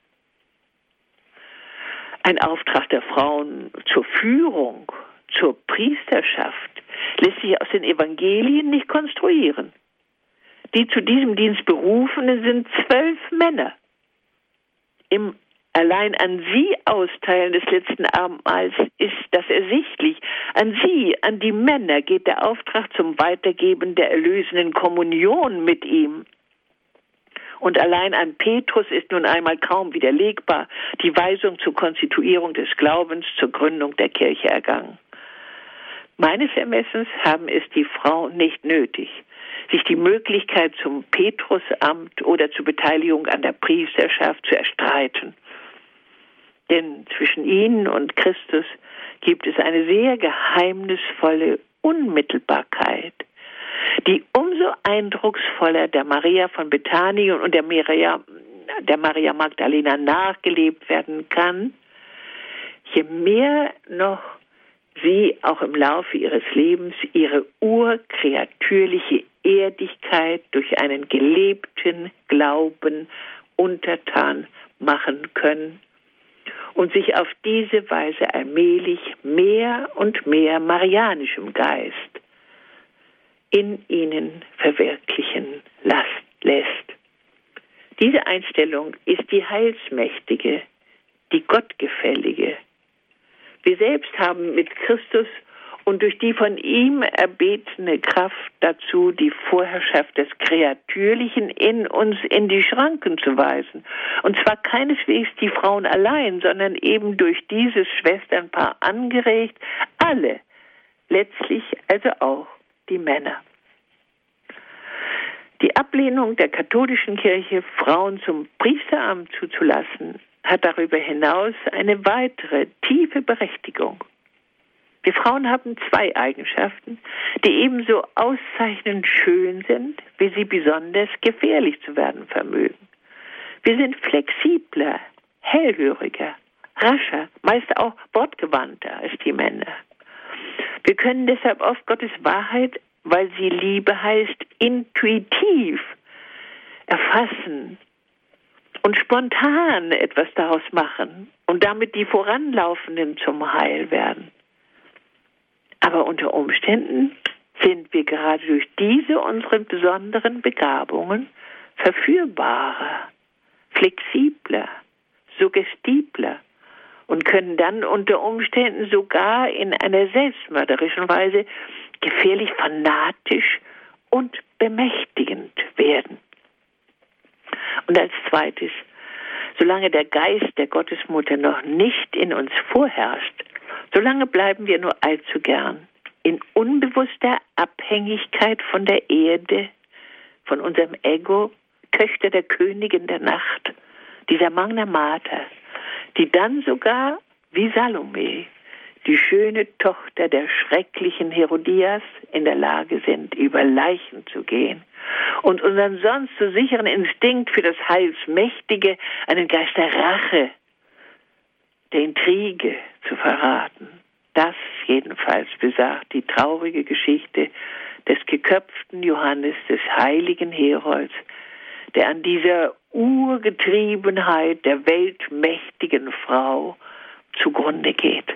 Ein Auftrag der Frauen zur Führung, zur Priesterschaft lässt sich aus den Evangelien nicht konstruieren. Die zu diesem Dienst berufenen sind zwölf Männer. Im Allein an Sie austeilen des letzten Abendmahls ist das ersichtlich. An Sie, an die Männer geht der Auftrag zum Weitergeben der erlösenden Kommunion mit ihm. Und allein an Petrus ist nun einmal kaum widerlegbar die Weisung zur Konstituierung des Glaubens zur Gründung der Kirche ergangen. Meines Ermessens haben es die Frauen nicht nötig, sich die Möglichkeit zum Petrusamt oder zur Beteiligung an der Priesterschaft zu erstreiten. Denn zwischen ihnen und Christus gibt es eine sehr geheimnisvolle Unmittelbarkeit, die umso eindrucksvoller der Maria von Bethanien und der Maria, der Maria Magdalena nachgelebt werden kann, je mehr noch sie auch im Laufe ihres Lebens ihre urkreatürliche Erdigkeit durch einen gelebten Glauben untertan machen können und sich auf diese Weise allmählich mehr und mehr marianischem Geist in ihnen verwirklichen lässt. Diese Einstellung ist die heilsmächtige, die gottgefällige. Wir selbst haben mit Christus und durch die von ihm erbetene Kraft dazu, die Vorherrschaft des Kreatürlichen in uns in die Schranken zu weisen. Und zwar keineswegs die Frauen allein, sondern eben durch dieses Schwesternpaar angeregt, alle, letztlich also auch die Männer. Die Ablehnung der katholischen Kirche, Frauen zum Priesteramt zuzulassen, hat darüber hinaus eine weitere tiefe Berechtigung. Frauen haben zwei Eigenschaften, die ebenso auszeichnend schön sind, wie sie besonders gefährlich zu werden vermögen. Wir sind flexibler, hellhöriger, rascher, meist auch wortgewandter als die Männer. Wir können deshalb oft Gottes Wahrheit, weil sie Liebe heißt, intuitiv erfassen und spontan etwas daraus machen und damit die Voranlaufenden zum Heil werden. Aber unter Umständen sind wir gerade durch diese unsere besonderen Begabungen verführbarer, flexibler, suggestibler und können dann unter Umständen sogar in einer selbstmörderischen Weise gefährlich fanatisch und bemächtigend werden. Und als zweites, solange der Geist der Gottesmutter noch nicht in uns vorherrscht, solange bleiben wir nur allzu gern in unbewusster Abhängigkeit von der Erde, von unserem Ego, Töchter der Königin der Nacht, dieser Magna Mater, die dann sogar, wie Salome, die schöne Tochter der schrecklichen Herodias, in der Lage sind, über Leichen zu gehen und unseren sonst so sicheren Instinkt für das Heilsmächtige, einen Geist der Rache, der Intrige zu verraten. Das jedenfalls besagt die traurige Geschichte des geköpften Johannes, des heiligen Herolds, der an dieser Urgetriebenheit der weltmächtigen Frau zugrunde geht.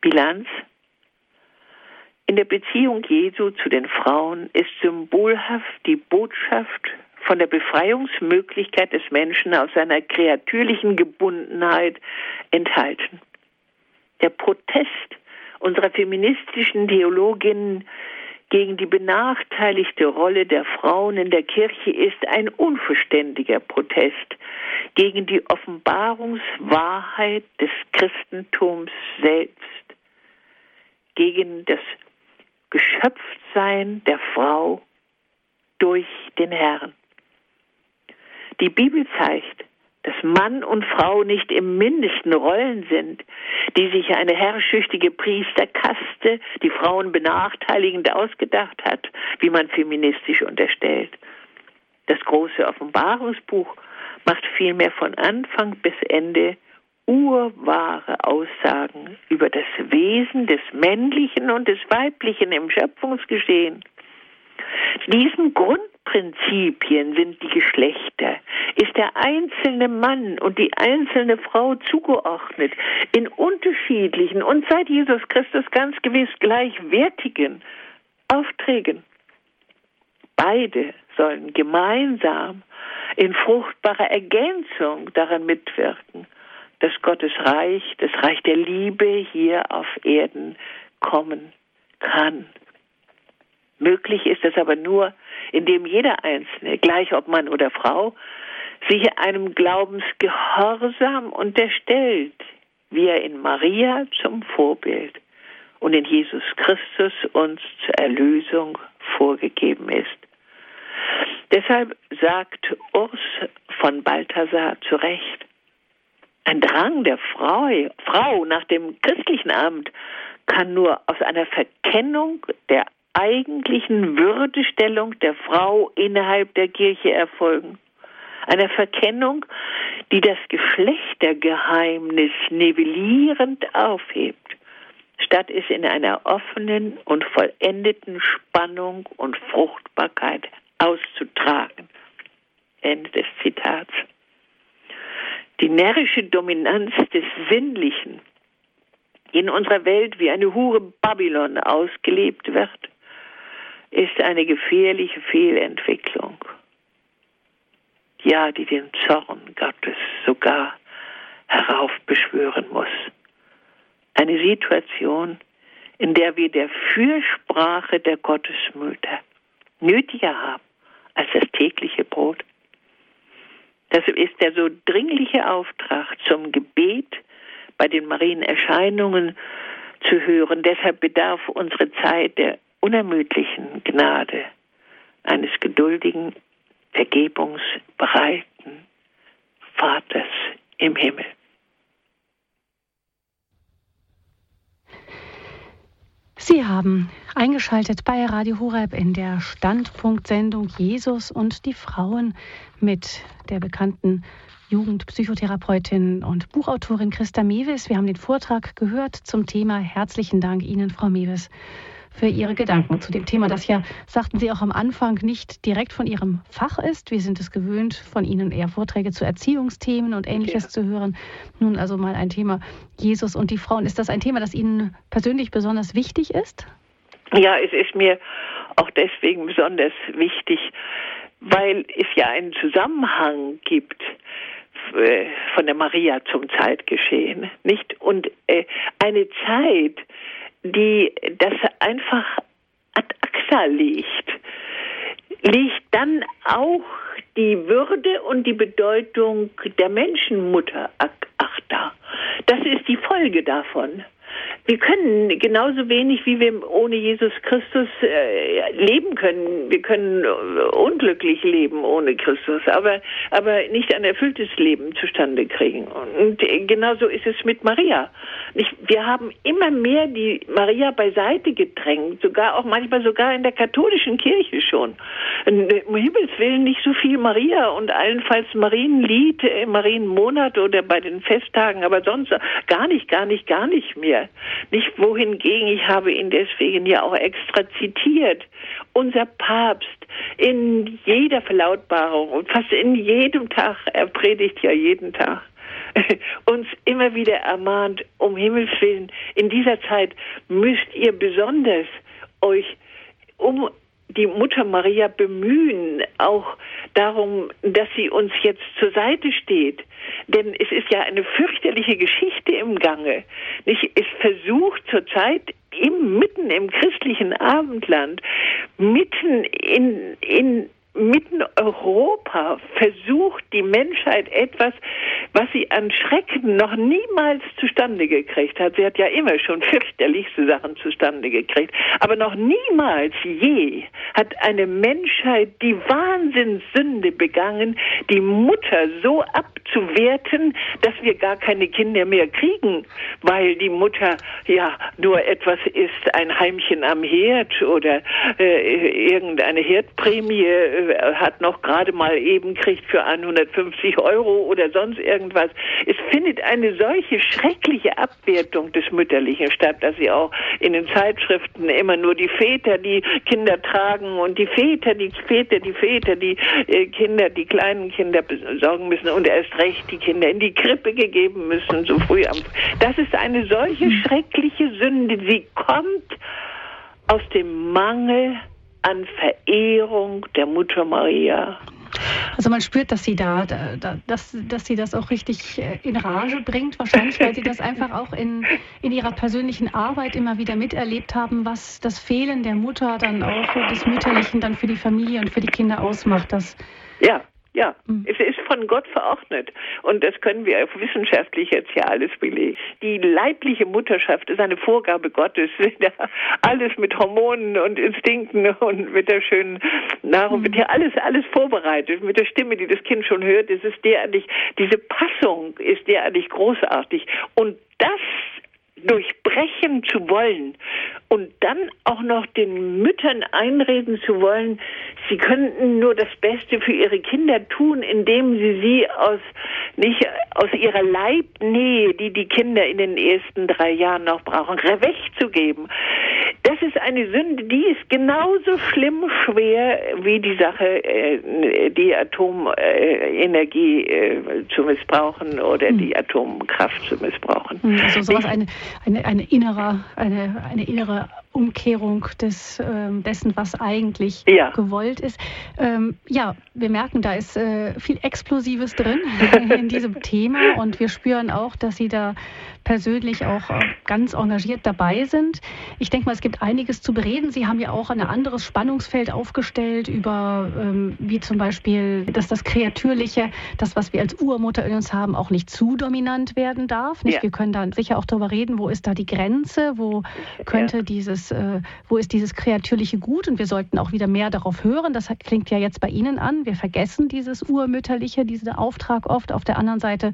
Bilanz in der Beziehung Jesu zu den Frauen ist symbolhaft die Botschaft von der Befreiungsmöglichkeit des Menschen aus seiner kreatürlichen Gebundenheit enthalten. Der Protest unserer feministischen Theologinnen gegen die benachteiligte Rolle der Frauen in der Kirche ist ein unverständiger Protest gegen die Offenbarungswahrheit des Christentums selbst, gegen das Geschöpftsein der Frau durch den Herrn. Die Bibel zeigt, dass Mann und Frau nicht im mindesten Rollen sind, die sich eine herrschüchtige Priesterkaste, die Frauen benachteiligend ausgedacht hat, wie man feministisch unterstellt. Das große Offenbarungsbuch macht vielmehr von Anfang bis Ende urwahre Aussagen über das Wesen des Männlichen und des Weiblichen im Schöpfungsgeschehen. Diesen Grundprinzipien sind die Geschlechter, ist der einzelne Mann und die einzelne Frau zugeordnet in unterschiedlichen und seit Jesus Christus ganz gewiss gleichwertigen Aufträgen. Beide sollen gemeinsam in fruchtbarer Ergänzung daran mitwirken, dass Gottes Reich, das Reich der Liebe hier auf Erden kommen kann. Möglich ist es aber nur, indem jeder Einzelne, gleich ob Mann oder Frau, sich einem Glaubensgehorsam unterstellt, wie er in Maria zum Vorbild und in Jesus Christus uns zur Erlösung vorgegeben ist. Deshalb sagt Urs von Balthasar zu Recht, ein Drang der Frau, Frau nach dem christlichen Amt kann nur aus einer Verkennung der eigentlichen Würdestellung der Frau innerhalb der Kirche erfolgen. Einer Verkennung, die das Geschlechtergeheimnis nivellierend aufhebt, statt es in einer offenen und vollendeten Spannung und Fruchtbarkeit auszutragen. Ende des Zitats. Die närrische Dominanz des Sinnlichen, die in unserer Welt wie eine Hure Babylon ausgelebt wird, ist eine gefährliche Fehlentwicklung. Ja, die den Zorn Gottes sogar heraufbeschwören muss. Eine Situation, in der wir der Fürsprache der Gottesmütter nötiger haben als das tägliche Brot. Das ist der so dringliche Auftrag zum Gebet bei den Marienerscheinungen zu hören. Deshalb bedarf unsere Zeit der unermüdlichen Gnade eines geduldigen, vergebungsbereiten Vaters im Himmel. Sie haben eingeschaltet bei Radio Horeb in der Standpunktsendung Jesus und die Frauen mit der bekannten Jugendpsychotherapeutin und Buchautorin Christa Mewis. Wir haben den Vortrag gehört zum Thema. Herzlichen Dank Ihnen, Frau Mewis, für Ihre Gedanken zu dem Thema, das ja, sagten Sie auch am Anfang, nicht direkt von Ihrem Fach ist. Wir sind es gewöhnt, von Ihnen eher Vorträge zu Erziehungsthemen und Ähnliches ja. zu hören. Nun also mal ein Thema Jesus und die Frauen. Ist das ein Thema, das Ihnen persönlich besonders wichtig ist? Ja, es ist mir auch deswegen besonders wichtig, weil es ja einen Zusammenhang gibt äh, von der Maria zum Zeitgeschehen, nicht? Und äh, eine Zeit, die das einfach ad acta liegt, liegt dann auch die Würde und die Bedeutung der Menschenmutter ad acta. Das ist die Folge davon. Wir können genauso wenig, wie wir ohne Jesus Christus äh, leben können. Wir können äh, unglücklich leben ohne Christus, aber, aber nicht ein erfülltes Leben zustande kriegen. Und genauso ist es mit Maria. Nicht, wir haben immer mehr die Maria beiseite gedrängt, sogar auch manchmal sogar in der katholischen Kirche schon. Um Himmels Willen nicht so viel Maria und allenfalls Marienlied, äh, Marienmonat oder bei den Festtagen, aber sonst gar nicht, gar nicht, gar nicht mehr. Nicht wohingegen, ich habe ihn deswegen ja auch extra zitiert. Unser Papst in jeder Verlautbarung und fast in jedem Tag, er predigt ja jeden Tag, uns immer wieder ermahnt, um Himmels Willen, in dieser Zeit müsst ihr besonders euch um die Mutter Maria bemühen, auch darum, dass sie uns jetzt zur Seite steht. Denn es ist ja eine fürchterliche Geschichte im Gange. Nicht? Es versucht zurzeit im, mitten im christlichen Abendland, mitten in, in mitten Europa versucht die Menschheit etwas, was sie an Schrecken noch niemals zustande gekriegt hat. Sie hat ja immer schon fürchterlichste Sachen zustande gekriegt, aber noch niemals je hat eine Menschheit die Wahnsinnssünde begangen, die Mutter so abzuwerten, dass wir gar keine Kinder mehr kriegen, weil die Mutter ja nur etwas ist, ein Heimchen am Herd oder äh, irgendeine Herdprämie äh, hat noch gerade mal eben kriegt für 150 Euro oder sonst irgendwas. Es findet eine solche schreckliche Abwertung des Mütterlichen statt, dass sie auch in den Zeitschriften immer nur die Väter, die Kinder tragen und die Väter, die Väter, die Väter, die äh, Kinder, die kleinen Kinder besorgen müssen und erst recht die Kinder in die Krippe gegeben müssen, so früh am. Das ist eine solche schreckliche Sünde. Sie kommt aus dem Mangel an Verehrung der Mutter Maria. Also man spürt, dass sie da, da, dass, dass sie das auch richtig äh, in Rage bringt, wahrscheinlich, weil sie das einfach auch in, in ihrer persönlichen Arbeit immer wieder miterlebt haben, was das Fehlen der Mutter dann auch des Mütterlichen dann für die Familie und für die Kinder ausmacht. Das ja, ja, mhm. es ist von Gott verordnet. Und das können wir wissenschaftlich jetzt ja alles belegen. Die leibliche Mutterschaft ist eine Vorgabe Gottes. alles mit Hormonen und Instinkten und mit der schönen Nahrung wird hier alles, alles vorbereitet. Mit der Stimme, die das Kind schon hört, es ist derartig, diese Passung ist derartig großartig. Und das durchbrechen zu wollen und dann auch noch den Müttern einreden zu wollen, sie könnten nur das Beste für ihre Kinder tun, indem sie sie aus nicht aus ihrer Leibnähe, die die Kinder in den ersten drei Jahren noch brauchen, wegzugeben. Das ist eine Sünde, die ist genauso schlimm schwer wie die Sache, äh, die Atomenergie äh, zu missbrauchen oder die hm. Atomkraft zu missbrauchen. Hm, also sowas eine, eine, eine innere, eine, eine innere Umkehrung des, äh, dessen, was eigentlich ja. gewollt ist. Ähm, ja, wir merken, da ist äh, viel Explosives drin in diesem Thema und wir spüren auch, dass Sie da persönlich auch äh, ganz engagiert dabei sind. Ich denke mal, es gibt einiges zu bereden. Sie haben ja auch ein anderes Spannungsfeld aufgestellt über, ähm, wie zum Beispiel, dass das Kreatürliche, das, was wir als Urmutter in uns haben, auch nicht zu dominant werden darf. Nicht? Ja. Wir können da sicher auch darüber reden, wo ist da die Grenze, wo könnte ja. Dieses, äh, wo ist dieses kreatürliche Gut und wir sollten auch wieder mehr darauf hören. Das klingt ja jetzt bei Ihnen an. Wir vergessen dieses Urmütterliche, diesen Auftrag oft. Auf der anderen Seite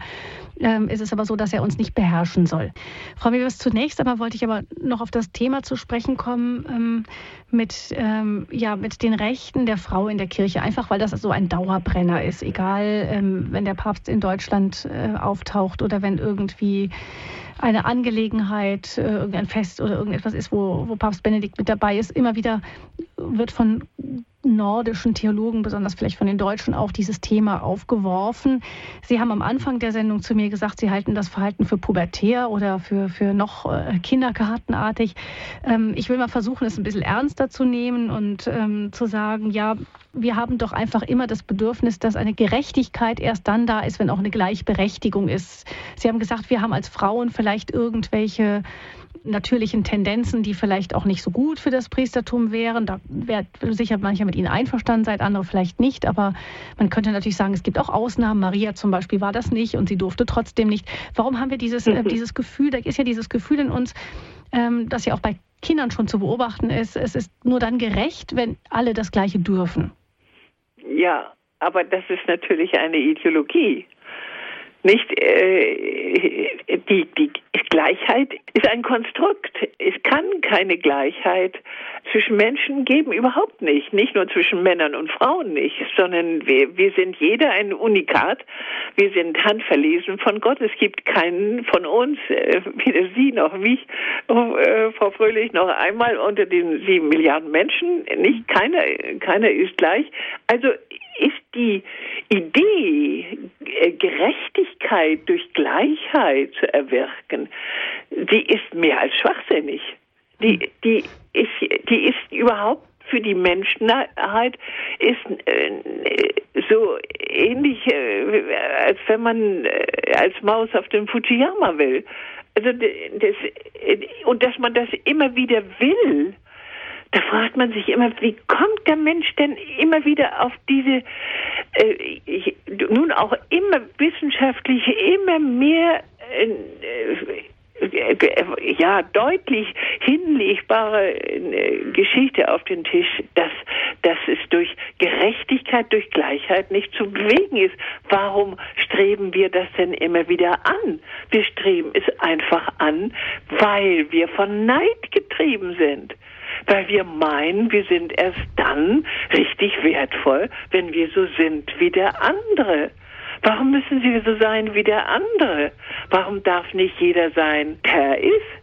ähm, ist es aber so, dass er uns nicht beherrschen soll. Frau Webers, zunächst einmal wollte ich aber noch auf das Thema zu sprechen kommen ähm, mit, ähm, ja, mit den Rechten der Frau in der Kirche, einfach weil das so ein Dauerbrenner ist, egal ähm, wenn der Papst in Deutschland äh, auftaucht oder wenn irgendwie eine Angelegenheit, äh, irgendein Fest oder irgendetwas ist, wo, wo Papst Benedikt mit dabei ist, immer wieder wird von nordischen Theologen, besonders vielleicht von den Deutschen, auch dieses Thema aufgeworfen. Sie haben am Anfang der Sendung zu mir gesagt, Sie halten das Verhalten für pubertär oder für, für noch äh, kindergartenartig. Ähm, ich will mal versuchen, es ein bisschen ernster zu nehmen und ähm, zu sagen, ja, wir haben doch einfach immer das Bedürfnis, dass eine Gerechtigkeit erst dann da ist, wenn auch eine Gleichberechtigung ist. Sie haben gesagt, wir haben als Frauen vielleicht irgendwelche natürlichen Tendenzen, die vielleicht auch nicht so gut für das Priestertum wären. Da wird sicher mancher mit Ihnen einverstanden sein, andere vielleicht nicht. Aber man könnte natürlich sagen, es gibt auch Ausnahmen. Maria zum Beispiel war das nicht und sie durfte trotzdem nicht. Warum haben wir dieses, äh, dieses Gefühl, da ist ja dieses Gefühl in uns, ähm, das ja auch bei Kindern schon zu beobachten ist, es ist nur dann gerecht, wenn alle das Gleiche dürfen. Ja, aber das ist natürlich eine Ideologie. Nicht äh, die, die Gleichheit ist ein Konstrukt. Es kann keine Gleichheit zwischen Menschen geben, überhaupt nicht. Nicht nur zwischen Männern und Frauen nicht, sondern wir, wir sind jeder ein Unikat. Wir sind handverlesen von Gott. Es gibt keinen von uns, äh, weder Sie noch mich, äh, Frau Fröhlich, noch einmal unter den sieben Milliarden Menschen. Nicht keiner, keiner ist gleich. Also ist die Idee, äh, Gerechtigkeit durch Gleichheit zu erwirken, die ist mehr als schwachsinnig. Die, die, ist, die ist überhaupt für die Menschheit ist äh, so ähnlich, äh, als wenn man äh, als Maus auf dem Fujiyama will. Also das, und dass man das immer wieder will, da fragt man sich immer, wie kommt der Mensch denn immer wieder auf diese, äh, nun auch immer wissenschaftlich, immer mehr äh, äh, ja deutlich hinlegbare äh, Geschichte auf den Tisch, dass, dass es durch Gerechtigkeit, durch Gleichheit nicht zu bewegen ist. Warum streben wir das denn immer wieder an? Wir streben es einfach an, weil wir von Neid getrieben sind weil wir meinen, wir sind erst dann richtig wertvoll, wenn wir so sind wie der andere. Warum müssen sie so sein wie der andere? Warum darf nicht jeder sein, der er ist?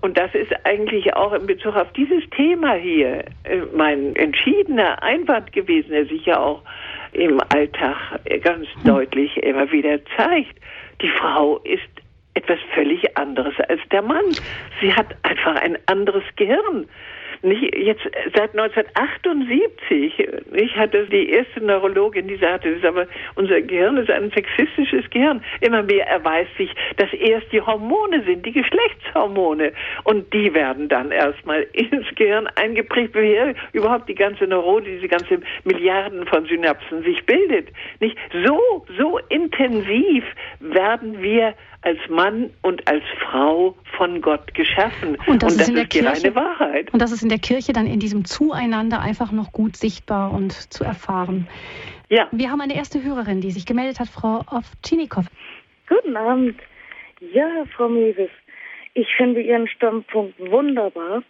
Und das ist eigentlich auch in Bezug auf dieses Thema hier äh, mein entschiedener Einwand gewesen, der sich ja auch im Alltag ganz deutlich immer wieder zeigt. Die Frau ist etwas völlig anderes als der Mann. Sie hat einfach ein anderes Gehirn nicht jetzt seit 1978. Ich hatte die erste Neurologin, die sagte, das ist aber unser Gehirn ist ein sexistisches Gehirn. Immer mehr erweist sich, dass erst die Hormone sind, die Geschlechtshormone, und die werden dann erstmal ins Gehirn eingeprägt, wie überhaupt die ganze Neurose, diese ganze Milliarden von Synapsen sich bildet. Nicht so so intensiv werden wir als Mann und als Frau von Gott geschaffen. Und das, und das ist, ist die Kirche, reine Wahrheit. Und das ist in der Kirche dann in diesem Zueinander einfach noch gut sichtbar und zu erfahren. Ja. Wir haben eine erste Hörerin, die sich gemeldet hat, Frau Ovchinikow. Guten Abend. Ja, Frau Mewes, ich finde Ihren Standpunkt wunderbar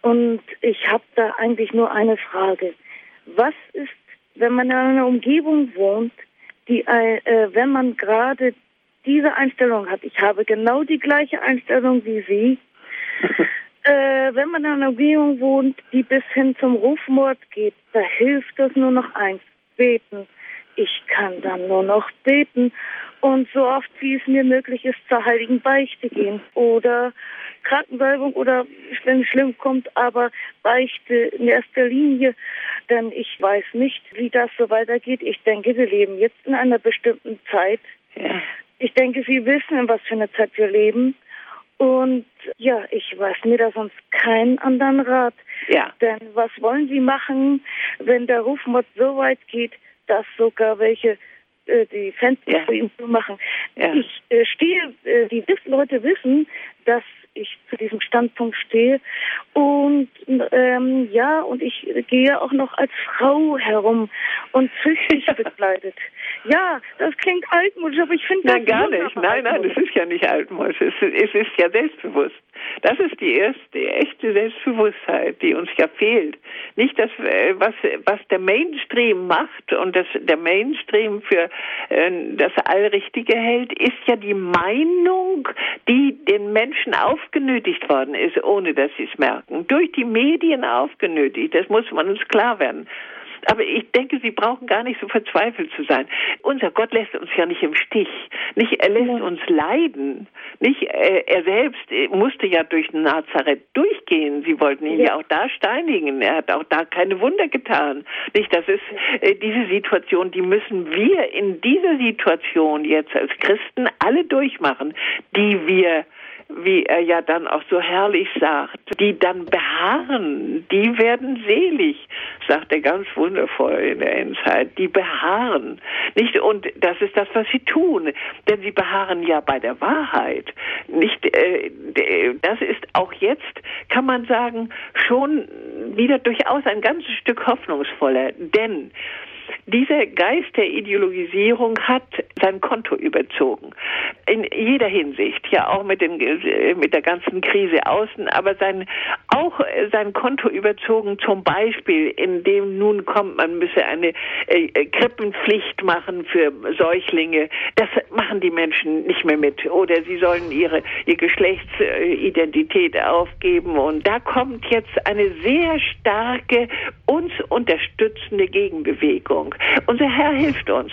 und ich habe da eigentlich nur eine Frage. Was ist, wenn man in einer Umgebung wohnt, die, äh, wenn man gerade diese Einstellung hat. Ich habe genau die gleiche Einstellung wie Sie. äh, wenn man in einer Umgebung wohnt, die bis hin zum Rufmord geht, da hilft es nur noch eins, beten. Ich kann dann nur noch beten und so oft wie es mir möglich ist zur heiligen Beichte gehen oder Krankensalbung oder wenn es schlimm kommt, aber Beichte in erster Linie, denn ich weiß nicht, wie das so weitergeht. Ich denke, wir leben jetzt in einer bestimmten Zeit, ja. Ich denke, Sie wissen, in was für eine Zeit wir leben. Und ja, ich weiß mir da sonst keinen anderen Rat. Ja. Denn was wollen Sie machen, wenn der Rufmord so weit geht, dass sogar welche äh, die Fenster ja. zu ihm zu machen? Ja. Ich äh, stehe, äh, die Leute wissen, dass ich zu diesem Standpunkt stehe. Und ähm, ja, und ich gehe auch noch als Frau herum und züchtig begleitet. Ja, das klingt altmodisch, aber ich finde das Nein, gar nicht. Nein, nein, das ist ja nicht altmodisch. Es, es ist ja selbstbewusst. Das ist die erste echte Selbstbewusstheit, die uns ja fehlt. Nicht das, äh, was, was der Mainstream macht und das, der Mainstream für äh, das Allrichtige hält, ist ja die Meinung, die den Menschen aufgenötigt worden ist, ohne dass sie es merken. Durch die Medien aufgenötigt. Das muss man uns klar werden. Aber ich denke, Sie brauchen gar nicht so verzweifelt zu sein. Unser Gott lässt uns ja nicht im Stich. Nicht, er lässt ja. uns leiden. Nicht, äh, er selbst äh, musste ja durch Nazareth durchgehen. Sie wollten ihn ja. ja. auch da steinigen. Er hat auch da keine Wunder getan. Nicht, das ist äh, diese Situation, die müssen wir in dieser Situation jetzt als Christen alle durchmachen, die wir wie er ja dann auch so herrlich sagt, die dann beharren, die werden selig, sagt er ganz wundervoll in der Endzeit, die beharren. Nicht, und das ist das, was sie tun, denn sie beharren ja bei der Wahrheit. Nicht, äh, das ist auch jetzt, kann man sagen, schon wieder durchaus ein ganzes Stück hoffnungsvoller, denn dieser Geist der Ideologisierung hat sein Konto überzogen. In jeder Hinsicht, ja auch mit, den, mit der ganzen Krise außen, aber sein, auch sein Konto überzogen, zum Beispiel, indem nun kommt, man müsse eine äh, Krippenpflicht machen für Säuglinge. Das machen die Menschen nicht mehr mit. Oder sie sollen ihre, ihre Geschlechtsidentität aufgeben. Und da kommt jetzt eine sehr starke, uns unterstützende Gegenbewegung. Unser Herr hilft uns.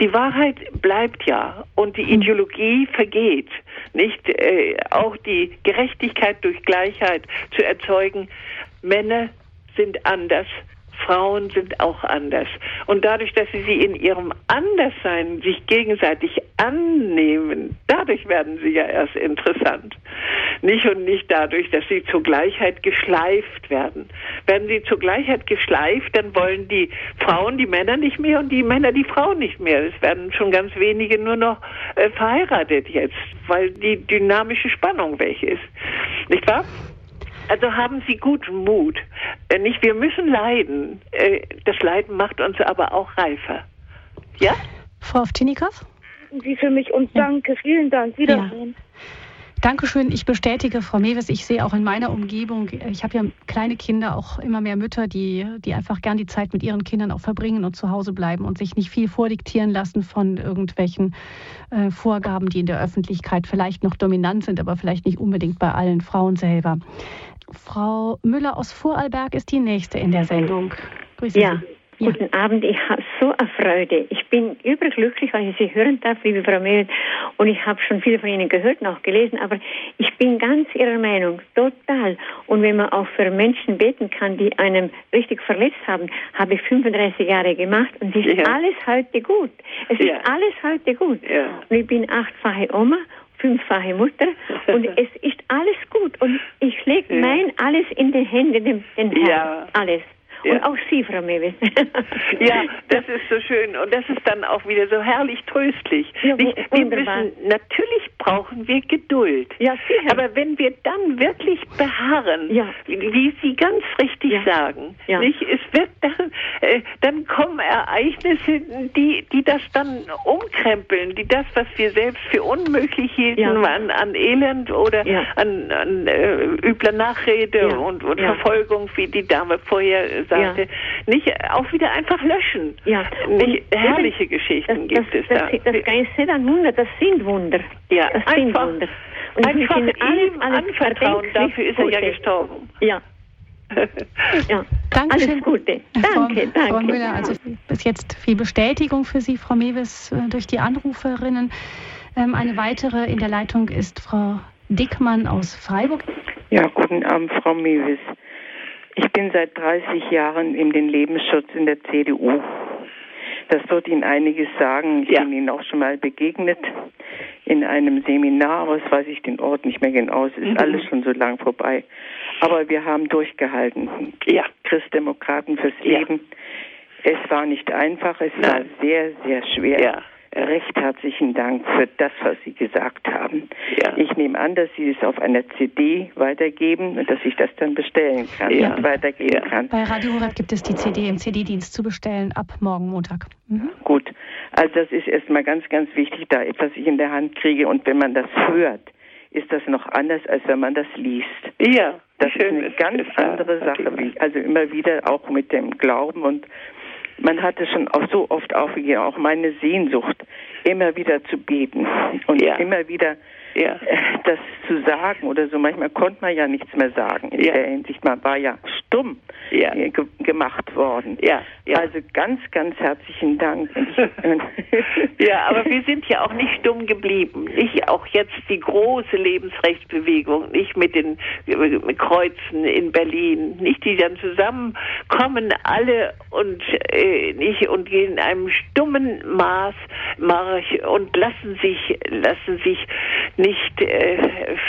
Die Wahrheit bleibt ja und die Ideologie vergeht. Nicht äh, auch die Gerechtigkeit durch Gleichheit zu erzeugen. Männer sind anders Frauen sind auch anders. Und dadurch, dass sie sie in ihrem Anderssein sich gegenseitig annehmen, dadurch werden sie ja erst interessant. Nicht und nicht dadurch, dass sie zur Gleichheit geschleift werden. Werden sie zur Gleichheit geschleift, dann wollen die Frauen die Männer nicht mehr und die Männer die Frauen nicht mehr. Es werden schon ganz wenige nur noch äh, verheiratet jetzt, weil die dynamische Spannung weg ist. Nicht wahr? Also haben Sie guten Mut. Äh, nicht, wir müssen leiden. Äh, das Leiden macht uns aber auch reifer. Ja? Frau Ovtynikow? Sie für mich und danke, vielen Dank. Wiedersehen. Ja. Dankeschön. Ich bestätige, Frau Mewes, ich sehe auch in meiner Umgebung, ich habe ja kleine Kinder, auch immer mehr Mütter, die, die einfach gern die Zeit mit ihren Kindern auch verbringen und zu Hause bleiben und sich nicht viel vordiktieren lassen von irgendwelchen äh, Vorgaben, die in der Öffentlichkeit vielleicht noch dominant sind, aber vielleicht nicht unbedingt bei allen Frauen selber. Frau Müller aus Vorarlberg ist die nächste in der Sendung. Grüße ja. Sie. Ja. Guten Abend, ich habe so eine Freude. Ich bin überglücklich, weil ich Sie hören darf, liebe Frau Mehl. Und ich habe schon viele von Ihnen gehört und auch gelesen, aber ich bin ganz Ihrer Meinung, total. Und wenn man auch für Menschen beten kann, die einem richtig verletzt haben, habe ich 35 Jahre gemacht und es ist ja. alles heute gut. Es ja. ist alles heute gut. Und ich bin achtfache Oma fünffache Mutter und es ist alles gut und ich lege mein alles in den Händen den, den Herrn. Ja. Alles. Ja. Und auch Sie, Frau Mewes. ja, das ist so schön. Und das ist dann auch wieder so herrlich tröstlich. Ja, wir müssen, natürlich brauchen wir Geduld. Ja, sicher. Aber wenn wir dann wirklich beharren, ja. wie Sie ganz richtig ja. sagen, ja. Nicht, es wird dann, äh, dann kommen Ereignisse, die, die das dann umkrempeln, die das, was wir selbst für unmöglich hielten, an, an Elend oder an, an äh, übler Nachrede und, und Verfolgung, wie die Dame vorher sagte, sagte, ja. nicht auch wieder einfach löschen. Ja. Nicht, herrliche eben, Geschichten das, gibt das, es da. Das, das Geist ein Wunder, das sind Wunder. Ja, das sind einfach, Wunder. Und einfach ihm anvertrauen, dafür ist er ja gestorben. Ja. ja, danke Alles Gute. Danke, Frau, danke. Frau Müller, also bis jetzt viel Bestätigung für Sie, Frau Mewes, äh, durch die Anruferinnen. Ähm, eine weitere in der Leitung ist Frau Dickmann aus Freiburg. Ja, guten Abend, Frau Mewes. Ich bin seit 30 Jahren in den Lebensschutz in der CDU. Das wird Ihnen einiges sagen. Ich ja. bin Ihnen auch schon mal begegnet in einem Seminar, aber das weiß ich den Ort nicht mehr genau. Es ist mhm. alles schon so lang vorbei. Aber wir haben durchgehalten. Ja. Christdemokraten fürs ja. Leben. Es war nicht einfach, es Nein. war sehr, sehr schwer. Ja. Recht herzlichen Dank für das, was Sie gesagt haben. Ja. Ich nehme an, dass Sie es auf einer CD weitergeben und dass ich das dann bestellen kann ja. und weitergeben ja. kann. Bei Radio Horeb gibt es die CD im CD-Dienst zu bestellen ab morgen Montag. Mhm. Gut, also das ist erstmal ganz, ganz wichtig, da etwas ich in der Hand kriege und wenn man das hört, ist das noch anders, als wenn man das liest. Ja. Das ist eine ganz andere Sache, also immer wieder auch mit dem Glauben und man hatte schon auch so oft aufgegeben, auch meine Sehnsucht, immer wieder zu beten und ja. immer wieder ja. Äh, das zu sagen oder so. Manchmal konnte man ja nichts mehr sagen in ja. der Hinsicht. Man war ja stumm ja. Ge gemacht worden. Ja. ja. Also ganz, ganz herzlichen Dank. ja, aber wir sind ja auch nicht stumm geblieben. Nicht auch jetzt die große Lebensrechtsbewegung, nicht mit den mit Kreuzen in Berlin, nicht die dann zusammenkommen alle und äh, nicht und gehen in einem stummen Maß Marsch und lassen sich lassen sich nicht äh,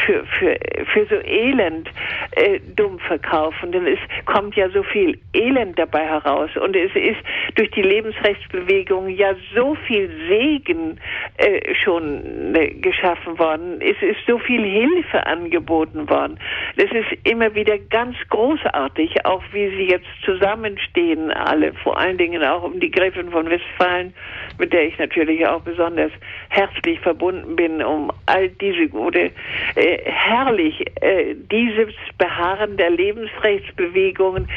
für, für, für so Elend äh, dumm verkaufen, denn es kommt ja so viel Elend dabei heraus und es ist durch die Lebensrechtsbewegung ja so viel Segen äh, schon äh, geschaffen worden. Es ist so viel Hilfe angeboten worden. Es ist immer wieder ganz großartig, auch wie sie jetzt zusammenstehen, alle, vor allen Dingen auch um die Gräfin von Westfalen, mit der ich natürlich auch besonders herzlich verbunden bin, um all diese gute, äh, herrlich, äh, dieses Beharren der Lebensrechtsbewegungen,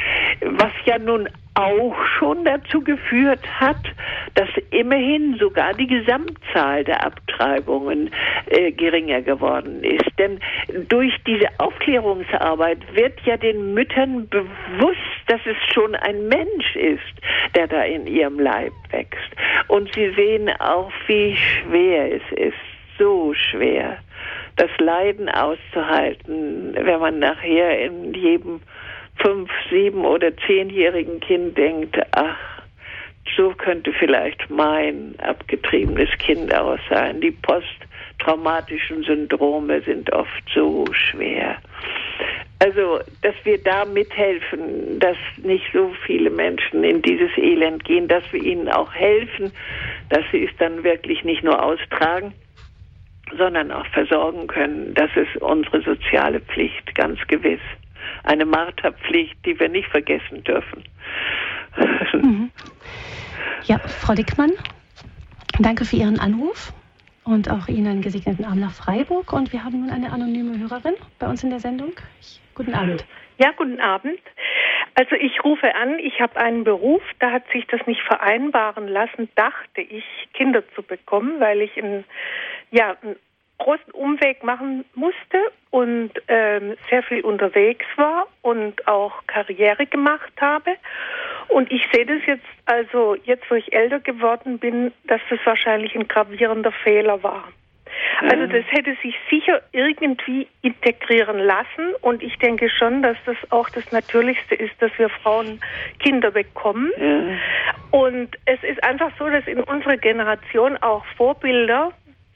was ja nun auch schon dazu geführt hat, dass immerhin sogar die Gesamtzahl der Abtreibungen äh, geringer geworden ist. Denn durch diese Aufklärungsarbeit wird ja den Müttern bewusst, dass es schon ein Mensch ist, der da in ihrem Leib wächst. Und sie sehen auch, wie schwer es ist, so schwer, das Leiden auszuhalten, wenn man nachher in jedem fünf, sieben oder zehnjährigen Kind denkt, ach, so könnte vielleicht mein abgetriebenes Kind aus sein. Die posttraumatischen Syndrome sind oft so schwer. Also, dass wir da mithelfen, dass nicht so viele Menschen in dieses Elend gehen, dass wir ihnen auch helfen, dass sie es dann wirklich nicht nur austragen, sondern auch versorgen können. Das ist unsere soziale Pflicht, ganz gewiss eine Marterpflicht, die wir nicht vergessen dürfen. Mhm. Ja, Frau Dickmann, danke für Ihren Anruf und auch Ihnen einen gesegneten Abend nach Freiburg. Und wir haben nun eine anonyme Hörerin bei uns in der Sendung. Ich, guten Abend. Ja, guten Abend. Also ich rufe an, ich habe einen Beruf, da hat sich das nicht vereinbaren lassen, dachte ich, Kinder zu bekommen, weil ich ein, ja, ein großen Umweg machen musste und ähm, sehr viel unterwegs war und auch Karriere gemacht habe. Und ich sehe das jetzt, also jetzt, wo ich älter geworden bin, dass das wahrscheinlich ein gravierender Fehler war. Also das hätte sich sicher irgendwie integrieren lassen und ich denke schon, dass das auch das Natürlichste ist, dass wir Frauen Kinder bekommen. Ja. Und es ist einfach so, dass in unserer Generation auch Vorbilder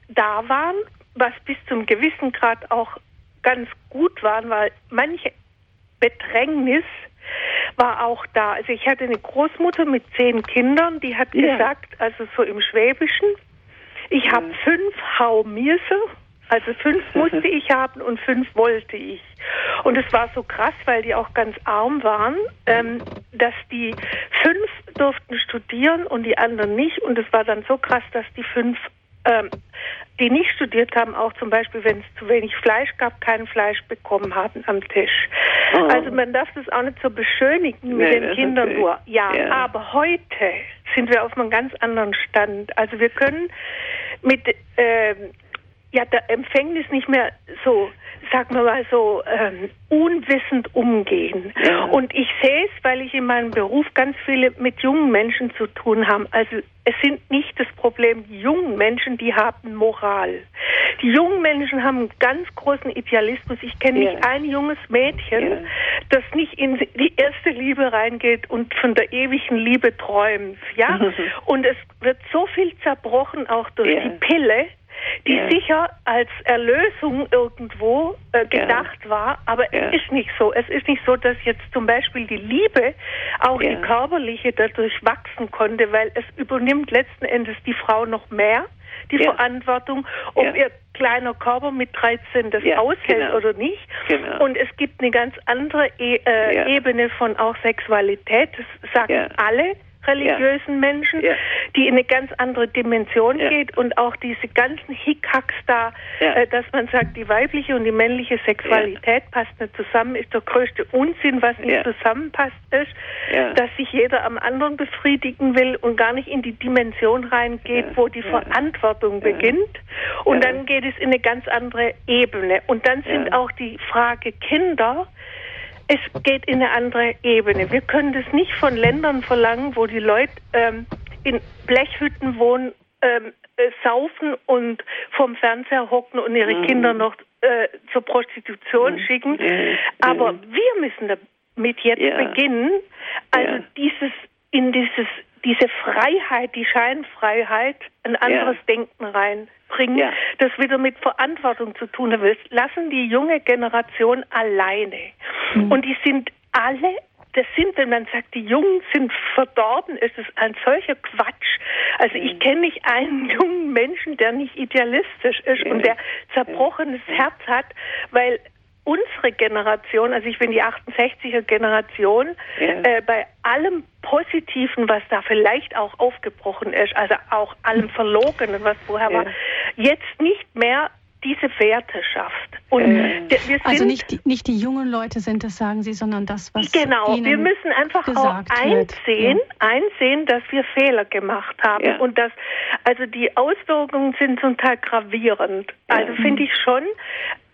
da waren, was bis zum gewissen Grad auch ganz gut waren, weil manche Bedrängnis war auch da. Also ich hatte eine Großmutter mit zehn Kindern, die hat ja. gesagt, also so im Schwäbischen, ich habe fünf Haumirse, also fünf musste ich haben und fünf wollte ich. Und es war so krass, weil die auch ganz arm waren, ähm, dass die fünf durften studieren und die anderen nicht. Und es war dann so krass, dass die fünf ähm, die nicht studiert haben, auch zum Beispiel, wenn es zu wenig Fleisch gab, kein Fleisch bekommen haben am Tisch. Oh. Also man darf das auch nicht so beschönigen mit nee, den Kindern okay. nur. Ja, ja, aber heute sind wir auf einem ganz anderen Stand. Also wir können mit äh, ja, der Empfängnis nicht mehr so sagen wir mal so, ähm, unwissend umgehen. Ja. Und ich sehe es, weil ich in meinem Beruf ganz viele mit jungen Menschen zu tun habe. Also es sind nicht das Problem die jungen Menschen, die haben Moral. Die jungen Menschen haben einen ganz großen Idealismus. Ich kenne ja. nicht ein junges Mädchen, ja. das nicht in die erste Liebe reingeht und von der ewigen Liebe träumt. Ja? und es wird so viel zerbrochen, auch durch die Pille die ja. sicher als Erlösung irgendwo äh, gedacht ja. war, aber ja. es ist nicht so. Es ist nicht so, dass jetzt zum Beispiel die Liebe, auch die körperliche, dadurch wachsen konnte, weil es übernimmt letzten Endes die Frau noch mehr die Verantwortung, ob ihr kleiner Körper mit 13 das aushält genau. oder nicht. Genau. Und es gibt eine ganz andere e äh, Ebene von auch Sexualität. Das sagen alle religiösen ja. Menschen, ja. die in eine ganz andere Dimension ja. geht und auch diese ganzen Hickhacks da, äh, dass man sagt, die weibliche und die männliche Sexualität passt nicht zusammen, ist der größte Unsinn, was nicht zusammenpasst ist, dass sich jeder am anderen befriedigen will und gar nicht in die Dimension reingeht, wo die Verantwortung beginnt. Und dann geht es in eine ganz andere Ebene. Und dann sind auch die Frage Kinder, es geht in eine andere Ebene. Wir können das nicht von Ländern verlangen, wo die Leute ähm, in Blechhütten wohnen, ähm, äh, saufen und vom Fernseher hocken und ihre mhm. Kinder noch äh, zur Prostitution mhm. schicken. Mhm. Aber wir müssen damit jetzt ja. beginnen, also ja. dieses in dieses diese Freiheit, die Scheinfreiheit, ein anderes ja. Denken reinbringen, ja. das wieder mit Verantwortung zu tun hat. Lassen die junge Generation alleine. Mhm. Und die sind alle das sind, wenn man sagt, die Jungen sind verdorben, ist es ein solcher Quatsch. Also ich mhm. kenne nicht einen jungen Menschen, der nicht idealistisch ist und der zerbrochenes Herz hat, weil unsere Generation, also ich bin die 68er Generation, ja. äh, bei allem Positiven, was da vielleicht auch aufgebrochen ist, also auch allem Verlogenen, was vorher ja. war, jetzt nicht mehr diese Werte schafft. Und äh, also nicht die, nicht die jungen Leute sind es, sagen Sie, sondern das, was Genau, ihnen wir müssen einfach auch einsehen, ja. einsehen, dass wir Fehler gemacht haben ja. und dass also die Auswirkungen sind zum Teil gravierend. Also ja. finde ich schon,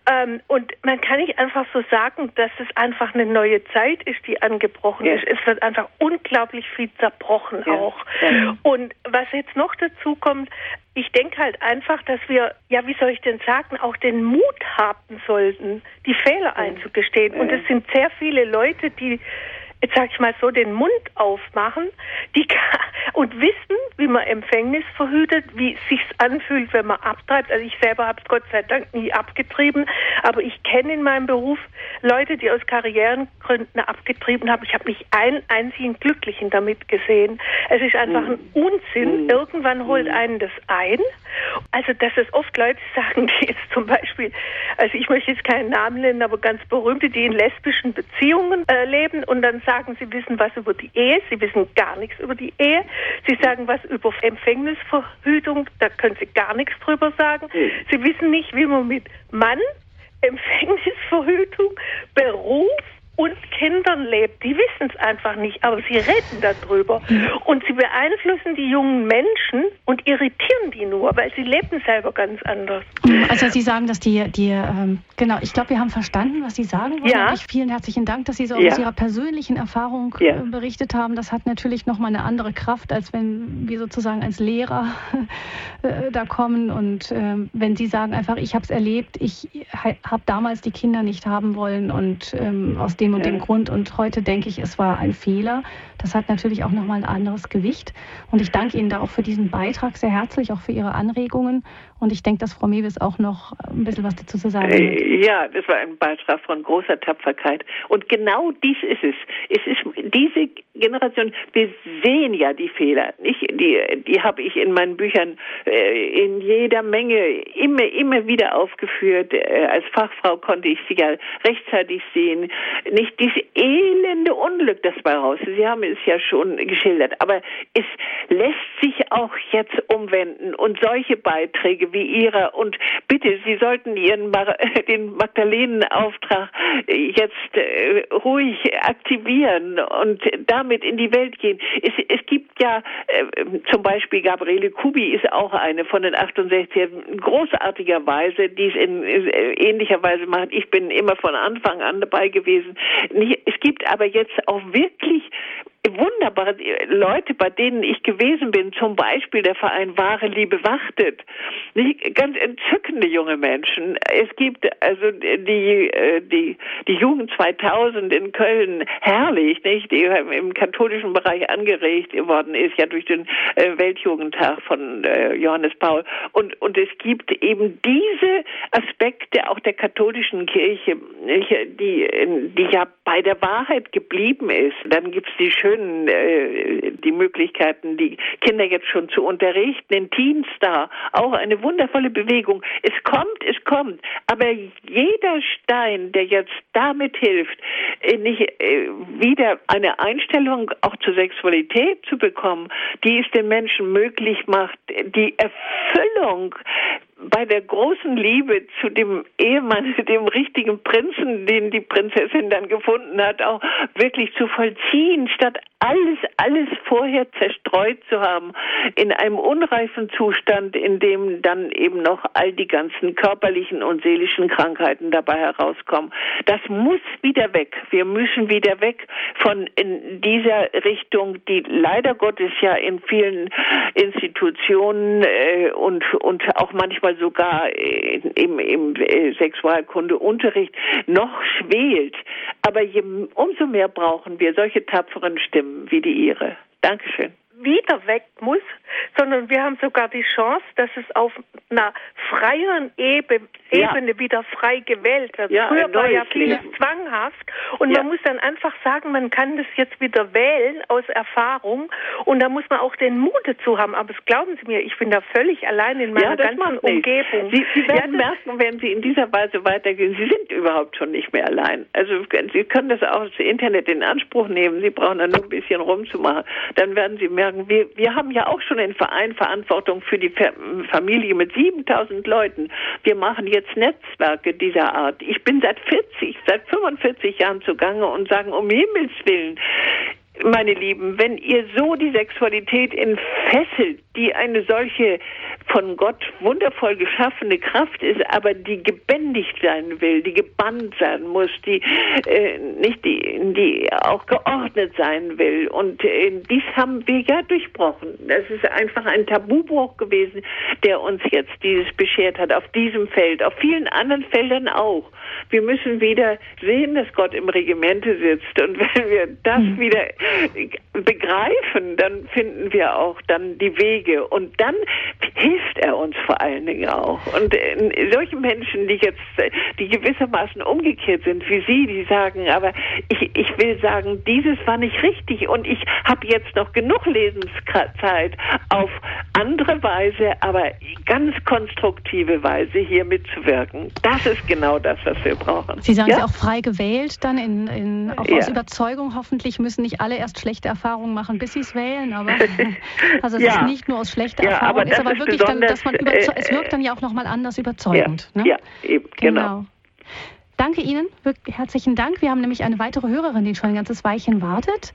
ähm, und man kann nicht einfach so sagen, dass es einfach eine neue Zeit ist, die angebrochen ja. ist. Es wird einfach unglaublich viel zerbrochen ja. auch. Ja. Und was jetzt noch dazu kommt, ich denke halt einfach, dass wir, ja, wie soll ich denn sagen, auch den Mut haben sollten, die Fehler einzugestehen. Und es sind sehr viele Leute, die jetzt sag ich mal so, den Mund aufmachen die und wissen, wie man Empfängnis verhütet, wie sich's anfühlt, wenn man abtreibt. Also ich selber habe es Gott sei Dank nie abgetrieben, aber ich kenne in meinem Beruf Leute, die aus Karrierengründen abgetrieben haben. Ich habe mich einen einzigen Glücklichen damit gesehen. Es ist einfach ein mhm. Unsinn. Mhm. Irgendwann holt mhm. einen das ein. Also, dass es oft Leute sagen, die jetzt zum Beispiel, also ich möchte jetzt keinen Namen nennen, aber ganz berühmte, die in lesbischen Beziehungen äh, leben und dann sagen, sie wissen was über die Ehe, sie wissen gar nichts über die Ehe. Sie sagen was über Empfängnisverhütung, da können sie gar nichts drüber sagen. Sie wissen nicht, wie man mit Mann, Empfängnisverhütung, Beruf, und Kindern lebt, die wissen es einfach nicht, aber sie reden darüber. Und sie beeinflussen die jungen Menschen und irritieren die nur, weil sie leben selber ganz anders. Also Sie sagen, dass die, die ähm, genau, ich glaube, wir haben verstanden, was Sie sagen wollen. Ja. Ich, vielen herzlichen Dank, dass Sie so ja. aus Ihrer persönlichen Erfahrung ja. äh, berichtet haben. Das hat natürlich nochmal eine andere Kraft, als wenn wir sozusagen als Lehrer äh, da kommen. Und äh, wenn Sie sagen einfach, ich habe es erlebt, ich habe damals die Kinder nicht haben wollen und ähm, aus dem und dem Grund. Und heute denke ich, es war ein Fehler. Das hat natürlich auch nochmal ein anderes Gewicht. Und ich danke Ihnen da auch für diesen Beitrag sehr herzlich, auch für Ihre Anregungen. Und ich denke, dass Frau Mewis auch noch ein bisschen was dazu zu sagen hat. Äh, ja, das war ein Beitrag von großer Tapferkeit. Und genau dies ist es. Es ist diese Generation, wir sehen ja die Fehler, nicht? Die, die habe ich in meinen Büchern äh, in jeder Menge immer, immer wieder aufgeführt. Äh, als Fachfrau konnte ich sie ja rechtzeitig sehen. Nicht dieses elende Unglück, das bei raus. Sie haben es ja schon geschildert. Aber es lässt sich auch jetzt umwenden und solche Beiträge wie Ihrer und bitte, Sie sollten Ihren den Magdalenenauftrag jetzt äh, ruhig aktivieren und damit in die Welt gehen. Es, es gibt ja äh, zum Beispiel Gabriele Kubi ist auch eine von den 68 großartigerweise, die es in äh, ähnlicher Weise macht. Ich bin immer von Anfang an dabei gewesen. Es gibt aber jetzt auch wirklich wunderbare Leute, bei denen ich gewesen bin, zum Beispiel der Verein Wahre Liebe. Nicht? Ganz entzückende junge Menschen. Es gibt also die, äh, die, die Jugend 2000 in Köln, herrlich, nicht? Die im katholischen Bereich angeregt worden ist, ja durch den äh, Weltjugendtag von äh, Johannes Paul. Und, und es gibt eben diese Aspekte auch der katholischen Kirche, die, die ja bei der Wahrheit geblieben ist. Dann gibt es die schönen, äh, die Möglichkeiten, die Kinder jetzt schon zu unterrichten, in Teens da, auch eine wundervolle Bewegung. Es kommt, es kommt, aber jeder Stein, der jetzt damit hilft, äh, nicht äh, wieder eine Einstellung auch zur Sexualität zu bekommen, die es den Menschen möglich macht, die Erfüllung bei der großen Liebe zu dem Ehemann, dem richtigen Prinzen, den die Prinzessin dann gefunden hat, auch wirklich zu vollziehen, statt alles, alles vorher zerstreut zu haben, in einem unreifen Zustand, in dem dann eben noch all die ganzen körperlichen und seelischen Krankheiten dabei herauskommen. Das muss wieder weg. Wir müssen wieder weg von in dieser Richtung, die leider Gottes ja in vielen Institutionen äh, und, und auch manchmal sogar äh, im, im äh, Sexualkundeunterricht noch schwelt. Aber je, umso mehr brauchen wir solche tapferen Stimmen wie die Ihre. Dankeschön wieder weg muss, sondern wir haben sogar die Chance, dass es auf einer freieren Ebene, ja. wieder frei gewählt wird. Ja, Früher war ja vieles zwanghaft und man muss dann einfach sagen, man kann das jetzt wieder wählen aus Erfahrung und da muss man auch den Mut dazu haben. Aber das glauben Sie mir, ich bin da völlig allein in meiner ganzen Umgebung. Sie, Sie werden merken, wenn Sie in dieser Weise weitergehen, Sie sind überhaupt schon nicht mehr allein. Also Sie können das auch das Internet in Anspruch nehmen. Sie brauchen da nur ein bisschen rumzumachen. Dann werden Sie merken, sagen, wir, wir haben ja auch schon einen Verein Verantwortung für die Familie mit 7000 Leuten. Wir machen jetzt Netzwerke dieser Art. Ich bin seit 40, seit 45 Jahren zugange und sagen, um Himmels Willen, meine Lieben, wenn ihr so die Sexualität entfesselt, die eine solche von Gott wundervoll geschaffene Kraft ist, aber die gebändigt sein will, die gebannt sein muss, die äh, nicht die, die auch geordnet sein will. Und äh, dies haben wir ja durchbrochen. Das ist einfach ein Tabubruch gewesen, der uns jetzt dieses beschert hat, auf diesem Feld, auf vielen anderen Feldern auch. Wir müssen wieder sehen, dass Gott im Regimente sitzt. Und wenn wir das hm. wieder begreifen, dann finden wir auch dann die Wege. Und dann hilft er uns vor allen Dingen auch. Und äh, solche Menschen, die jetzt, die gewissermaßen umgekehrt sind wie Sie, die sagen, aber ich, ich will sagen, dieses war nicht richtig und ich habe jetzt noch genug Lebenszeit auf andere Weise, aber ganz konstruktive Weise hier mitzuwirken. Das ist genau das, was wir brauchen. Sie sagen ja? Sie auch frei gewählt, dann in, in auch ja. aus Überzeugung hoffentlich müssen nicht alle erst schlechte Erfahrungen machen, bis sie es wählen, aber also es ja. ist nicht nur aus schlechter ja, Erfahrung, aber ist aber wirklich dann, dass man äh, es wirkt dann ja auch nochmal anders überzeugend. Ja, ne? ja eben, genau. genau. Danke Ihnen, herzlichen Dank. Wir haben nämlich eine weitere Hörerin, die schon ein ganzes Weilchen wartet.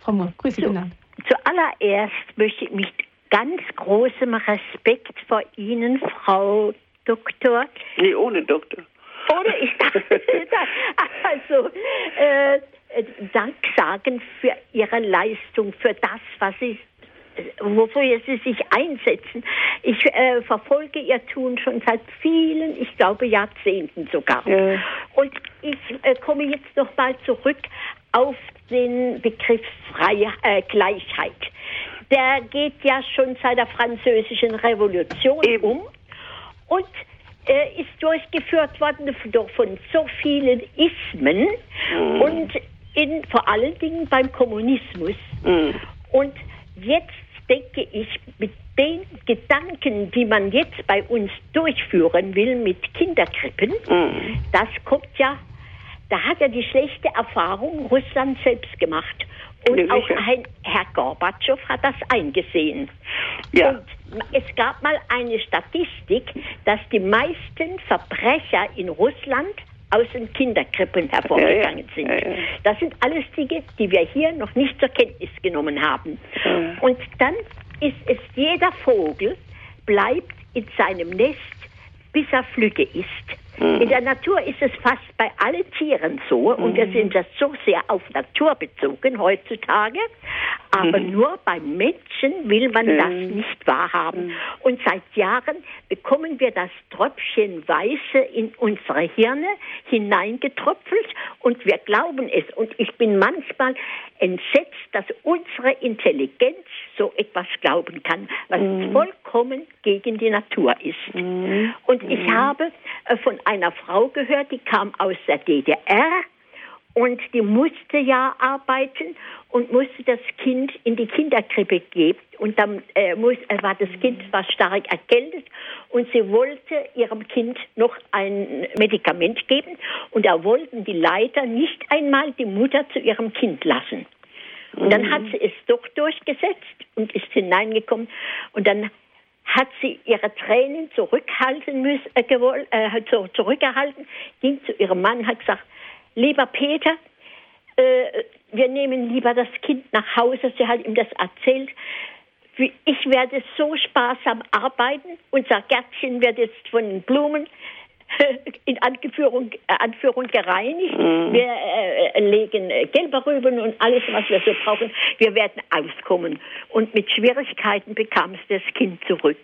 Frau Mohr, grüße Sie. Zu, zuallererst möchte ich mich ganz großem Respekt vor Ihnen, Frau Doktor. Nee, ohne Doktor. Ohne, ich dachte, also, äh, Dank sagen für Ihre Leistung, für das, was Sie wofür Sie sich einsetzen. Ich äh, verfolge Ihr Tun schon seit vielen, ich glaube Jahrzehnten sogar. Ja. Und ich äh, komme jetzt noch mal zurück auf den Begriff Freie, äh, Gleichheit. Der geht ja schon seit der Französischen Revolution Eben. um und äh, ist durchgeführt worden von so vielen Ismen mhm. und in, vor allen Dingen beim Kommunismus. Mhm. Und jetzt denke ich, mit den Gedanken, die man jetzt bei uns durchführen will mit Kinderkrippen, mhm. das kommt ja, da hat ja die schlechte Erfahrung Russland selbst gemacht. Und ja, auch ein Herr Gorbatschow hat das eingesehen. Ja. Und es gab mal eine Statistik, dass die meisten Verbrecher in Russland aus den Kinderkrippen hervorgegangen sind. Das sind alles Dinge, die wir hier noch nicht zur Kenntnis genommen haben. Und dann ist es jeder Vogel bleibt in seinem Nest, bis er flügge ist. In der Natur ist es fast bei allen Tieren so und wir sind das so sehr auf Natur bezogen heutzutage, aber nur beim Menschen will man das nicht wahrhaben. Und seit Jahren bekommen wir das Tröpfchen Weiße in unsere Hirne hineingetröpfelt und wir glauben es. Und ich bin manchmal entsetzt, dass unsere Intelligenz so etwas glauben kann, was vollkommen gegen die Natur ist. Und ich habe äh, von einer Frau gehört, die kam aus der DDR und die musste ja arbeiten und musste das Kind in die Kinderkrippe geben. Und dann äh, muss, äh, war das Kind war stark erkältet und sie wollte ihrem Kind noch ein Medikament geben. Und da wollten die Leiter nicht einmal die Mutter zu ihrem Kind lassen. Und dann hat sie es doch durchgesetzt und ist hineingekommen. Und dann hat sie ihre Tränen zurückhalten müssen, äh, gewollt, äh, zurückgehalten, ging zu ihrem Mann, hat gesagt, lieber Peter, äh, wir nehmen lieber das Kind nach Hause. Sie hat ihm das erzählt. Ich werde so sparsam arbeiten. Unser Gärtchen wird jetzt von Blumen in Anführung, äh, Anführung gereinigt. Mhm. Wir äh, legen äh, gelbe Rüben und alles, was wir so brauchen. Wir werden auskommen. Und mit Schwierigkeiten bekam es das Kind zurück.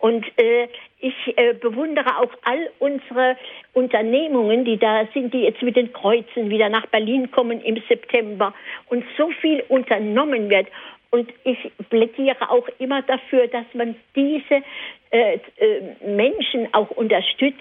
Und äh, ich äh, bewundere auch all unsere Unternehmungen, die da sind, die jetzt mit den Kreuzen wieder nach Berlin kommen im September und so viel unternommen wird. Und ich plädiere auch immer dafür, dass man diese äh, äh, Menschen auch unterstützt,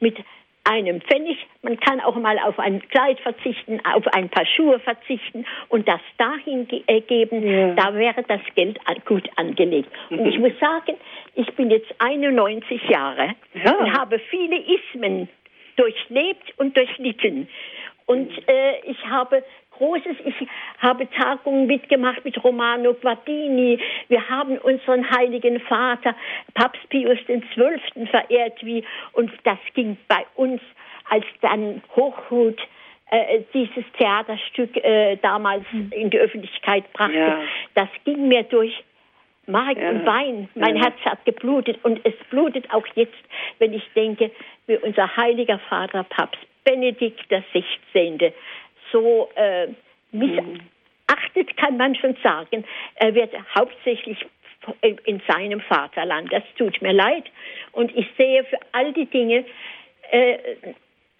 mit einem Pfennig. Man kann auch mal auf ein Kleid verzichten, auf ein paar Schuhe verzichten und das dahin ge äh, geben. Ja. Da wäre das Geld gut angelegt. Und ich muss sagen, ich bin jetzt 91 Jahre ja. und habe viele Ismen durchlebt und durchlitten. Und äh, ich habe Großes. Ich habe Tagungen mitgemacht mit Romano Guardini. Wir haben unseren heiligen Vater, Papst Pius XII. verehrt wie, und das ging bei uns, als dann Hochhut äh, dieses Theaterstück äh, damals in die Öffentlichkeit brachte. Ja. Das ging mir durch Mark ja. und Bein. Mein ja. Herz hat geblutet und es blutet auch jetzt, wenn ich denke, wie unser heiliger Vater Papst Benedikt XVI so äh, missachtet, kann man schon sagen. Er wird hauptsächlich in seinem Vaterland. Das tut mir leid. Und ich sehe für all die Dinge, äh,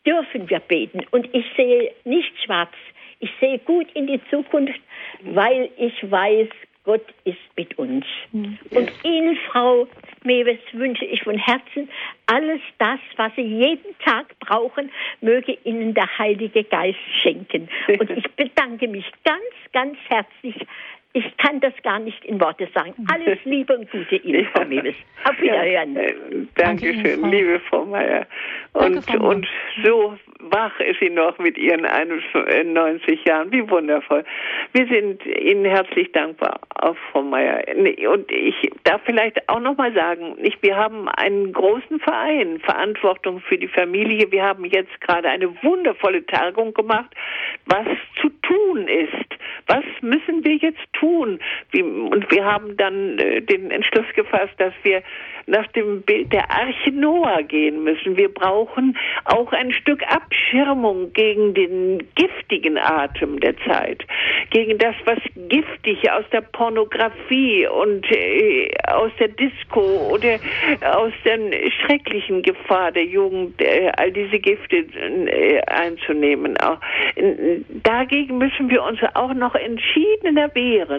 dürfen wir beten. Und ich sehe nicht schwarz. Ich sehe gut in die Zukunft, weil ich weiß, Gott ist mit uns. Mhm. Und Ihnen, Frau Mewes, wünsche ich von Herzen alles das, was Sie jeden Tag brauchen, möge Ihnen der Heilige Geist schenken. Und ich bedanke mich ganz, ganz herzlich ich kann das gar nicht in Worte sagen. Alles Liebe und Gute Ihnen, Frau Mewes. Auf Wiederhören. Ja, äh, Dankeschön, Danke liebe Frau Meier. Und, Danke, und so wach ist sie noch mit ihren 91 Jahren. Wie wundervoll. Wir sind Ihnen herzlich dankbar, auch Frau Meier. Und ich darf vielleicht auch noch mal sagen, nicht, wir haben einen großen Verein, Verantwortung für die Familie. Wir haben jetzt gerade eine wundervolle Tagung gemacht, was zu tun ist. Was müssen wir jetzt tun? Tun. und wir haben dann äh, den Entschluss gefasst, dass wir nach dem Bild der Arche Noah gehen müssen. Wir brauchen auch ein Stück Abschirmung gegen den giftigen Atem der Zeit, gegen das, was giftig aus der Pornografie und äh, aus der Disco oder aus der schrecklichen Gefahr der Jugend, äh, all diese Gifte einzunehmen. Dagegen müssen wir uns auch noch entschiedener wehren.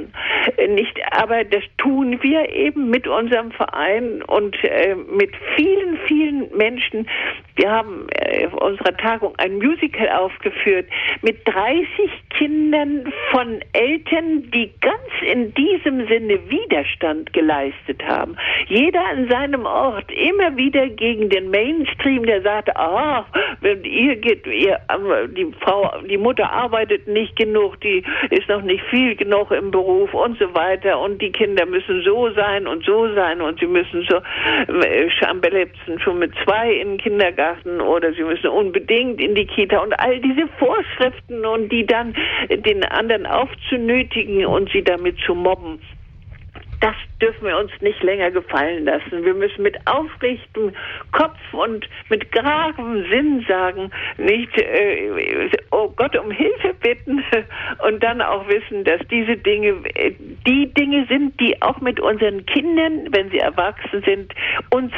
Nicht, aber das tun wir eben mit unserem Verein und äh, mit vielen, vielen Menschen. Wir haben äh, auf unserer Tagung ein Musical aufgeführt mit 30 Kindern von Eltern, die ganz in diesem Sinne Widerstand geleistet haben. Jeder an seinem Ort immer wieder gegen den Mainstream, der sagte, ah, wenn ihr geht, ihr, die Frau, die Mutter arbeitet nicht genug, die ist noch nicht viel genug im Beruf und so weiter. Und die Kinder müssen so sein und so sein. Und sie müssen so äh, am besten schon mit zwei in den Kindergarten oder sie müssen unbedingt in die Kita. Und all diese Vorschriften und die dann den anderen aufzunötigen und sie damit zu mobben. Das dürfen wir uns nicht länger gefallen lassen. Wir müssen mit aufrichtem Kopf und mit gravem Sinn sagen, nicht, äh, oh Gott um Hilfe bitten und dann auch wissen, dass diese Dinge äh, die Dinge sind, die auch mit unseren Kindern, wenn sie erwachsen sind, uns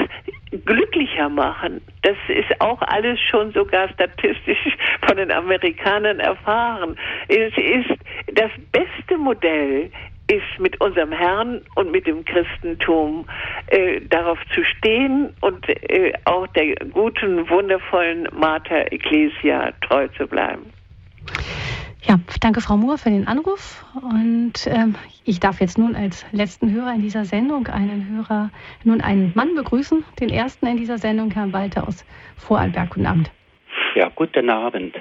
glücklicher machen. Das ist auch alles schon sogar statistisch von den Amerikanern erfahren. Es ist das beste Modell, ist mit unserem Herrn und mit dem Christentum äh, darauf zu stehen und äh, auch der guten, wundervollen Mater Ecclesia treu zu bleiben. Ja, danke Frau Mohr für den Anruf und ähm, ich darf jetzt nun als letzten Hörer in dieser Sendung einen Hörer, nun einen Mann begrüßen, den ersten in dieser Sendung, Herrn Walter aus Vorarlberg. Guten Abend. Ja, guten Abend.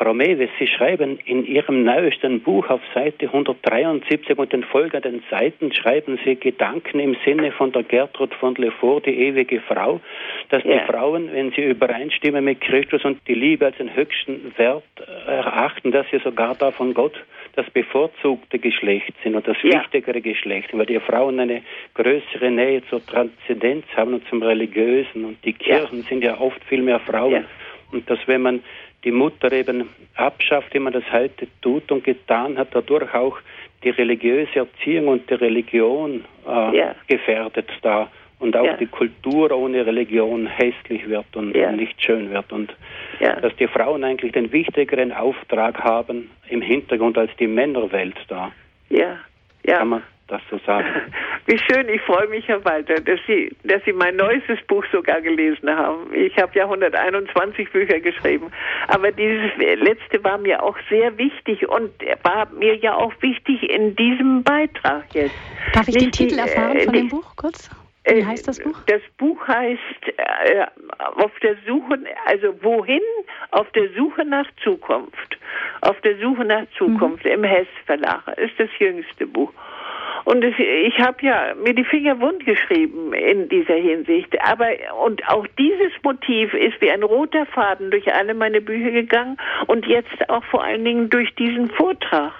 Frau Mewes, Sie schreiben in Ihrem neuesten Buch auf Seite 173 und den folgenden Seiten schreiben Sie Gedanken im Sinne von der Gertrud von Lefort, die ewige Frau, dass ja. die Frauen, wenn sie übereinstimmen mit Christus und die Liebe als den höchsten Wert erachten, dass sie sogar da von Gott das bevorzugte Geschlecht sind und das ja. wichtigere Geschlecht, weil die Frauen eine größere Nähe zur Transzendenz haben und zum Religiösen und die Kirchen ja. sind ja oft viel mehr Frauen. Und dass wenn man die Mutter eben abschafft, wie man das heute tut und getan hat, dadurch auch die religiöse Erziehung und die Religion äh, ja. gefährdet da und auch ja. die Kultur ohne Religion hässlich wird und, ja. nicht schön wird und dass die Frauen eigentlich den wichtigeren Auftrag haben im Hintergrund als die Männerwelt da. Ja, ja. Kann man das so sagen. Wie schön, ich freue mich, Herr Walter, dass Sie, dass Sie mein neuestes Buch sogar gelesen haben. Ich habe ja 121 Bücher geschrieben, aber dieses letzte war mir auch sehr wichtig und war mir ja auch wichtig in diesem Beitrag jetzt. Darf ich Nicht den Titel erfahren äh, von dem Buch kurz? Wie äh, heißt das Buch? Das Buch heißt äh, auf der Suche, also wohin? Auf der Suche nach Zukunft. Auf der Suche nach Zukunft mhm. im Hess Verlag ist das jüngste Buch. Und es, ich habe ja mir die Finger wund geschrieben in dieser Hinsicht. Aber und auch dieses Motiv ist wie ein roter Faden durch alle meine Bücher gegangen und jetzt auch vor allen Dingen durch diesen Vortrag.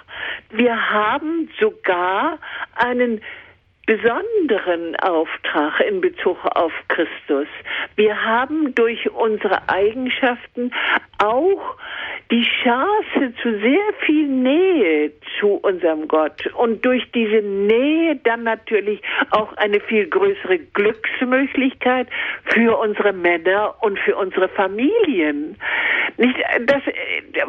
Wir haben sogar einen besonderen Auftrag in Bezug auf Christus. Wir haben durch unsere Eigenschaften auch die Chance zu sehr viel Nähe zu unserem Gott und durch diese Nähe dann natürlich auch eine viel größere Glücksmöglichkeit für unsere Männer und für unsere Familien. Nicht, das,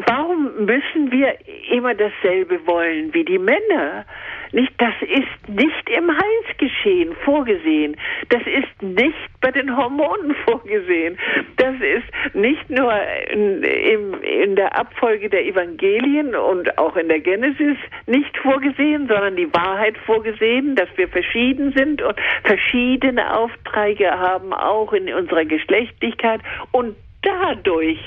warum müssen wir immer dasselbe wollen wie die Männer? Nicht, das ist nicht im Heilsgeschehen vorgesehen. Das ist nicht bei den Hormonen vorgesehen. Das ist nicht nur in, in, in der Abfolge der Evangelien und auch in der Genesis nicht vorgesehen, sondern die Wahrheit vorgesehen, dass wir verschieden sind und verschiedene Aufträge haben, auch in unserer Geschlechtlichkeit und dadurch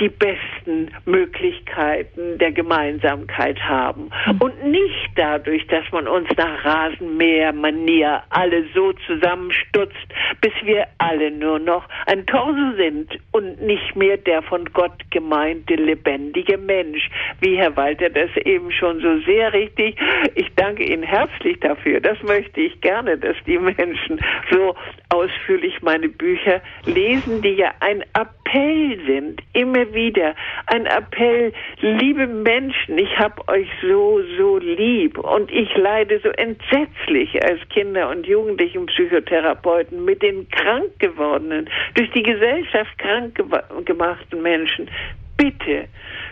die besten Möglichkeiten der Gemeinsamkeit haben und nicht dadurch, dass man uns nach Rasenmähermanier alle so zusammenstutzt, bis wir alle nur noch ein Torso sind und nicht mehr der von Gott gemeinte lebendige Mensch, wie Herr Walter das eben schon so sehr richtig. Ich danke Ihnen herzlich dafür. Das möchte ich gerne, dass die Menschen so ausführlich meine Bücher lesen, die ja ein Appell sind, immer wieder. Ein Appell, liebe Menschen, ich habe euch so, so lieb und ich leide so entsetzlich als Kinder- und Jugendlichen Psychotherapeuten mit den krank gewordenen, durch die Gesellschaft krank gemachten Menschen. Bitte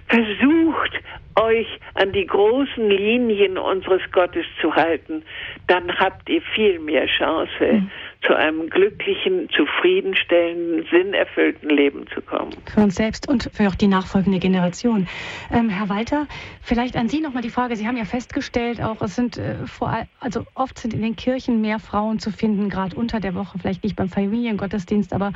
versucht euch an die großen Linien unseres Gottes zu halten, dann habt ihr viel mehr Chance, mhm zu einem glücklichen, zufriedenstellenden, sinnerfüllten Leben zu kommen. Für uns selbst und für auch die nachfolgende Generation. Ähm, Herr Walter, vielleicht an Sie nochmal die Frage. Sie haben ja festgestellt, auch es sind äh, vor also oft sind in den Kirchen mehr Frauen zu finden, gerade unter der Woche, vielleicht nicht beim Familiengottesdienst, aber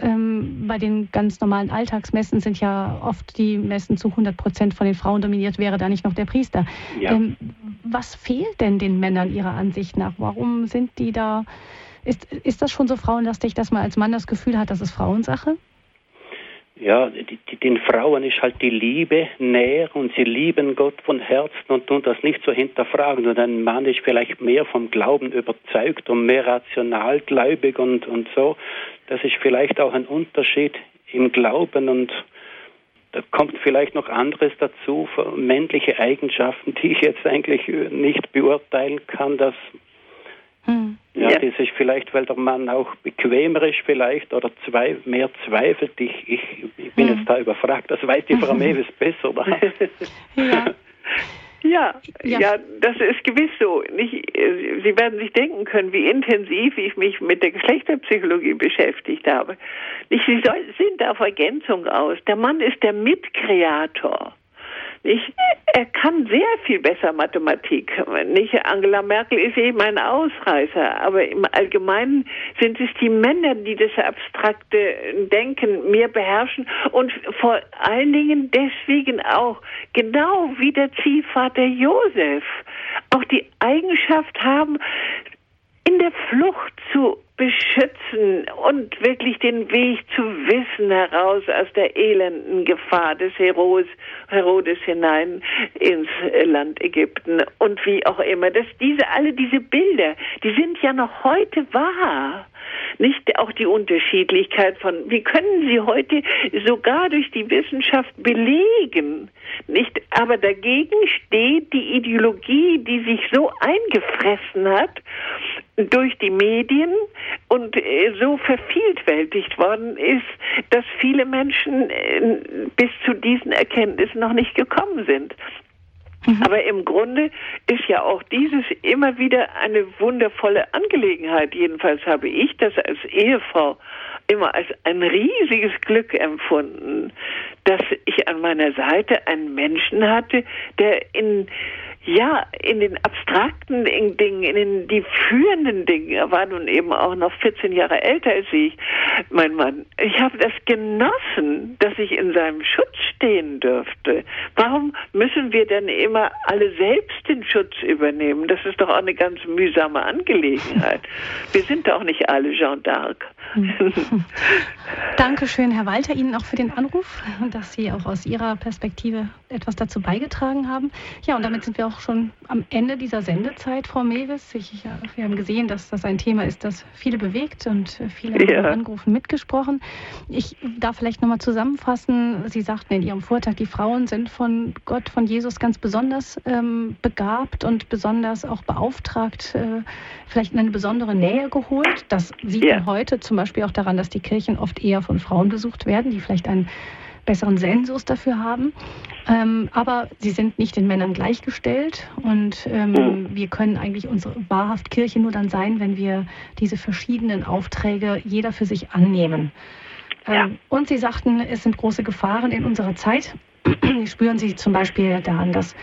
ähm, bei den ganz normalen Alltagsmessen sind ja oft die Messen zu 100 Prozent von den Frauen dominiert. Wäre da nicht noch der Priester? Ja. Ähm, was fehlt denn den Männern Ihrer Ansicht nach? Warum sind die da? Ist, ist das schon so frauenlastig, dass man als Mann das Gefühl hat, das ist Frauensache? ja, die, die, den Frauen ist halt die Liebe näher und sie lieben Gott von Herzen und tun das nicht so hinterfragen. Und ein Mann ist vielleicht mehr vom Glauben überzeugt und mehr rationalgläubig und, und so. Das ist vielleicht auch ein Unterschied im Glauben und da kommt vielleicht noch anderes dazu, männliche Eigenschaften, die ich jetzt eigentlich nicht beurteilen kann, dass hm. Ja, ja, das ist vielleicht, weil der Mann auch bequemer ist vielleicht oder zwei, mehr zweifelt. Ich, ich, ich bin hm. jetzt da überfragt. Das weiß die Frau Mewes besser. ja. Ja, ja, ja, das ist gewiss so. Nicht, Sie werden sich denken können, wie intensiv ich mich mit der Geschlechterpsychologie beschäftigt habe. Nicht, Sie soll, sind auf Ergänzung aus. Der Mann ist der Mitkreator. Nicht? Er kann sehr viel besser Mathematik. Nicht? Angela Merkel ist eben ein Ausreißer, aber im Allgemeinen sind es die Männer, die das abstrakte Denken mehr beherrschen und vor allen Dingen deswegen auch, genau wie der Ziehvater Josef, auch die Eigenschaft haben, in der Flucht zu beschützen und wirklich den Weg zu wissen heraus aus der elenden Gefahr des Heros, Herodes hinein ins Land Ägypten und wie auch immer. Dass diese, alle diese Bilder, die sind ja noch heute wahr. Nicht auch die Unterschiedlichkeit von, wie können Sie heute sogar durch die Wissenschaft belegen, nicht? Aber dagegen steht die Ideologie, die sich so eingefressen hat durch die Medien und äh, so vervielfältigt worden ist, dass viele Menschen äh, bis zu diesen Erkenntnissen noch nicht gekommen sind. Mhm. Aber im Grunde ist ja auch dieses immer wieder eine wundervolle Angelegenheit. Jedenfalls habe ich das als Ehefrau immer als ein riesiges Glück empfunden, dass ich an meiner Seite einen Menschen hatte, der in ja, in den abstrakten Dingen, in den die führenden Dingen, er war nun eben auch noch 14 Jahre älter als ich, mein Mann. Ich habe das genossen, dass ich in seinem Schutz stehen dürfte. Warum müssen wir denn immer alle selbst den Schutz übernehmen? Das ist doch auch eine ganz mühsame Angelegenheit. Wir sind doch nicht alle Jean d'Arc. Dankeschön, Herr Walter, Ihnen auch für den Anruf, dass Sie auch aus Ihrer Perspektive etwas dazu beigetragen haben. Ja, und damit sind wir auch schon am Ende dieser Sendezeit, Frau Mewis. Ich, wir haben gesehen, dass das ein Thema ist, das viele bewegt und viele ja. haben angerufen, mitgesprochen. Ich darf vielleicht nochmal zusammenfassen. Sie sagten in Ihrem Vortrag, die Frauen sind von Gott, von Jesus ganz besonders ähm, begabt und besonders auch beauftragt, äh, vielleicht in eine besondere Nähe geholt. Das sieht ja. man heute zum Beispiel auch daran, dass die Kirchen oft eher von Frauen besucht werden, die vielleicht einen besseren Sensus dafür haben. Ähm, aber sie sind nicht den Männern gleichgestellt und ähm, mhm. wir können eigentlich unsere wahrhaft Kirche nur dann sein, wenn wir diese verschiedenen Aufträge jeder für sich annehmen. Ähm, ja. Und Sie sagten, es sind große Gefahren in unserer Zeit. Spüren Sie zum Beispiel daran, dass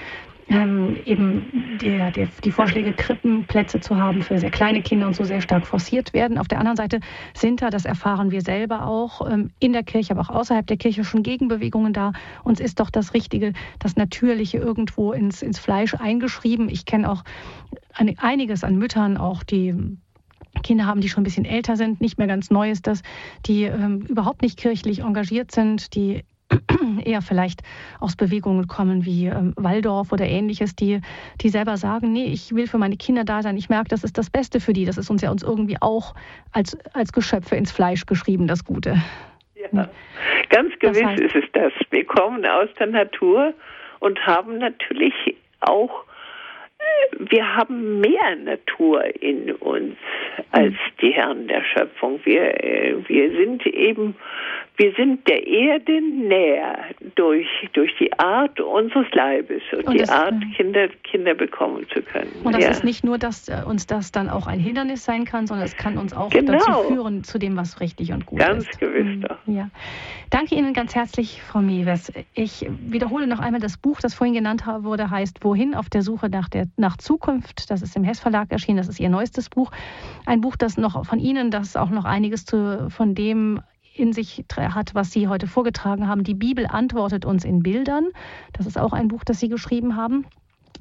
ähm, eben der, der, die Vorschläge, Krippenplätze zu haben für sehr kleine Kinder und so sehr stark forciert werden. Auf der anderen Seite sind da, das erfahren wir selber auch, ähm, in der Kirche, aber auch außerhalb der Kirche schon Gegenbewegungen da. Uns ist doch das Richtige, das Natürliche irgendwo ins, ins Fleisch eingeschrieben. Ich kenne auch einiges an Müttern, auch die Kinder haben, die schon ein bisschen älter sind, nicht mehr ganz neu ist das, die ähm, überhaupt nicht kirchlich engagiert sind, die eher vielleicht aus Bewegungen kommen wie ähm, Waldorf oder ähnliches, die, die selber sagen, nee, ich will für meine Kinder da sein. Ich merke, das ist das Beste für die. Das ist uns ja uns irgendwie auch als, als Geschöpfe ins Fleisch geschrieben, das Gute. Ja, ganz gewiss das heißt, ist es das. Wir kommen aus der Natur und haben natürlich auch wir haben mehr Natur in uns als die Herren der Schöpfung. Wir, äh, wir sind eben wir sind der Erde näher durch, durch die Art unseres Leibes und, und die Art, Kinder, Kinder bekommen zu können. Und das ja. ist nicht nur, dass äh, uns das dann auch ein Hindernis sein kann, sondern es kann uns auch genau. dazu führen, zu dem, was richtig und gut ganz ist. Ganz gewiss mhm. doch. Ja. Danke Ihnen ganz herzlich, Frau Mewes. Ich wiederhole noch einmal das Buch, das vorhin genannt wurde, heißt Wohin auf der Suche nach, der, nach Zukunft. Das ist im Hess Verlag erschienen. Das ist Ihr neuestes Buch. Ein Buch, das noch von Ihnen, das auch noch einiges zu, von dem in sich hat, was Sie heute vorgetragen haben. Die Bibel antwortet uns in Bildern. Das ist auch ein Buch, das Sie geschrieben haben.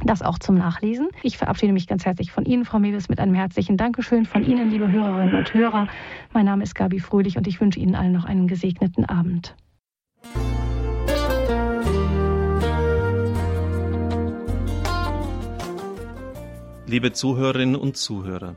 Das auch zum Nachlesen. Ich verabschiede mich ganz herzlich von Ihnen, Frau Mewes, mit einem herzlichen Dankeschön von Ihnen, liebe Hörerinnen und Hörer. Mein Name ist Gabi Fröhlich und ich wünsche Ihnen allen noch einen gesegneten Abend. Liebe Zuhörerinnen und Zuhörer,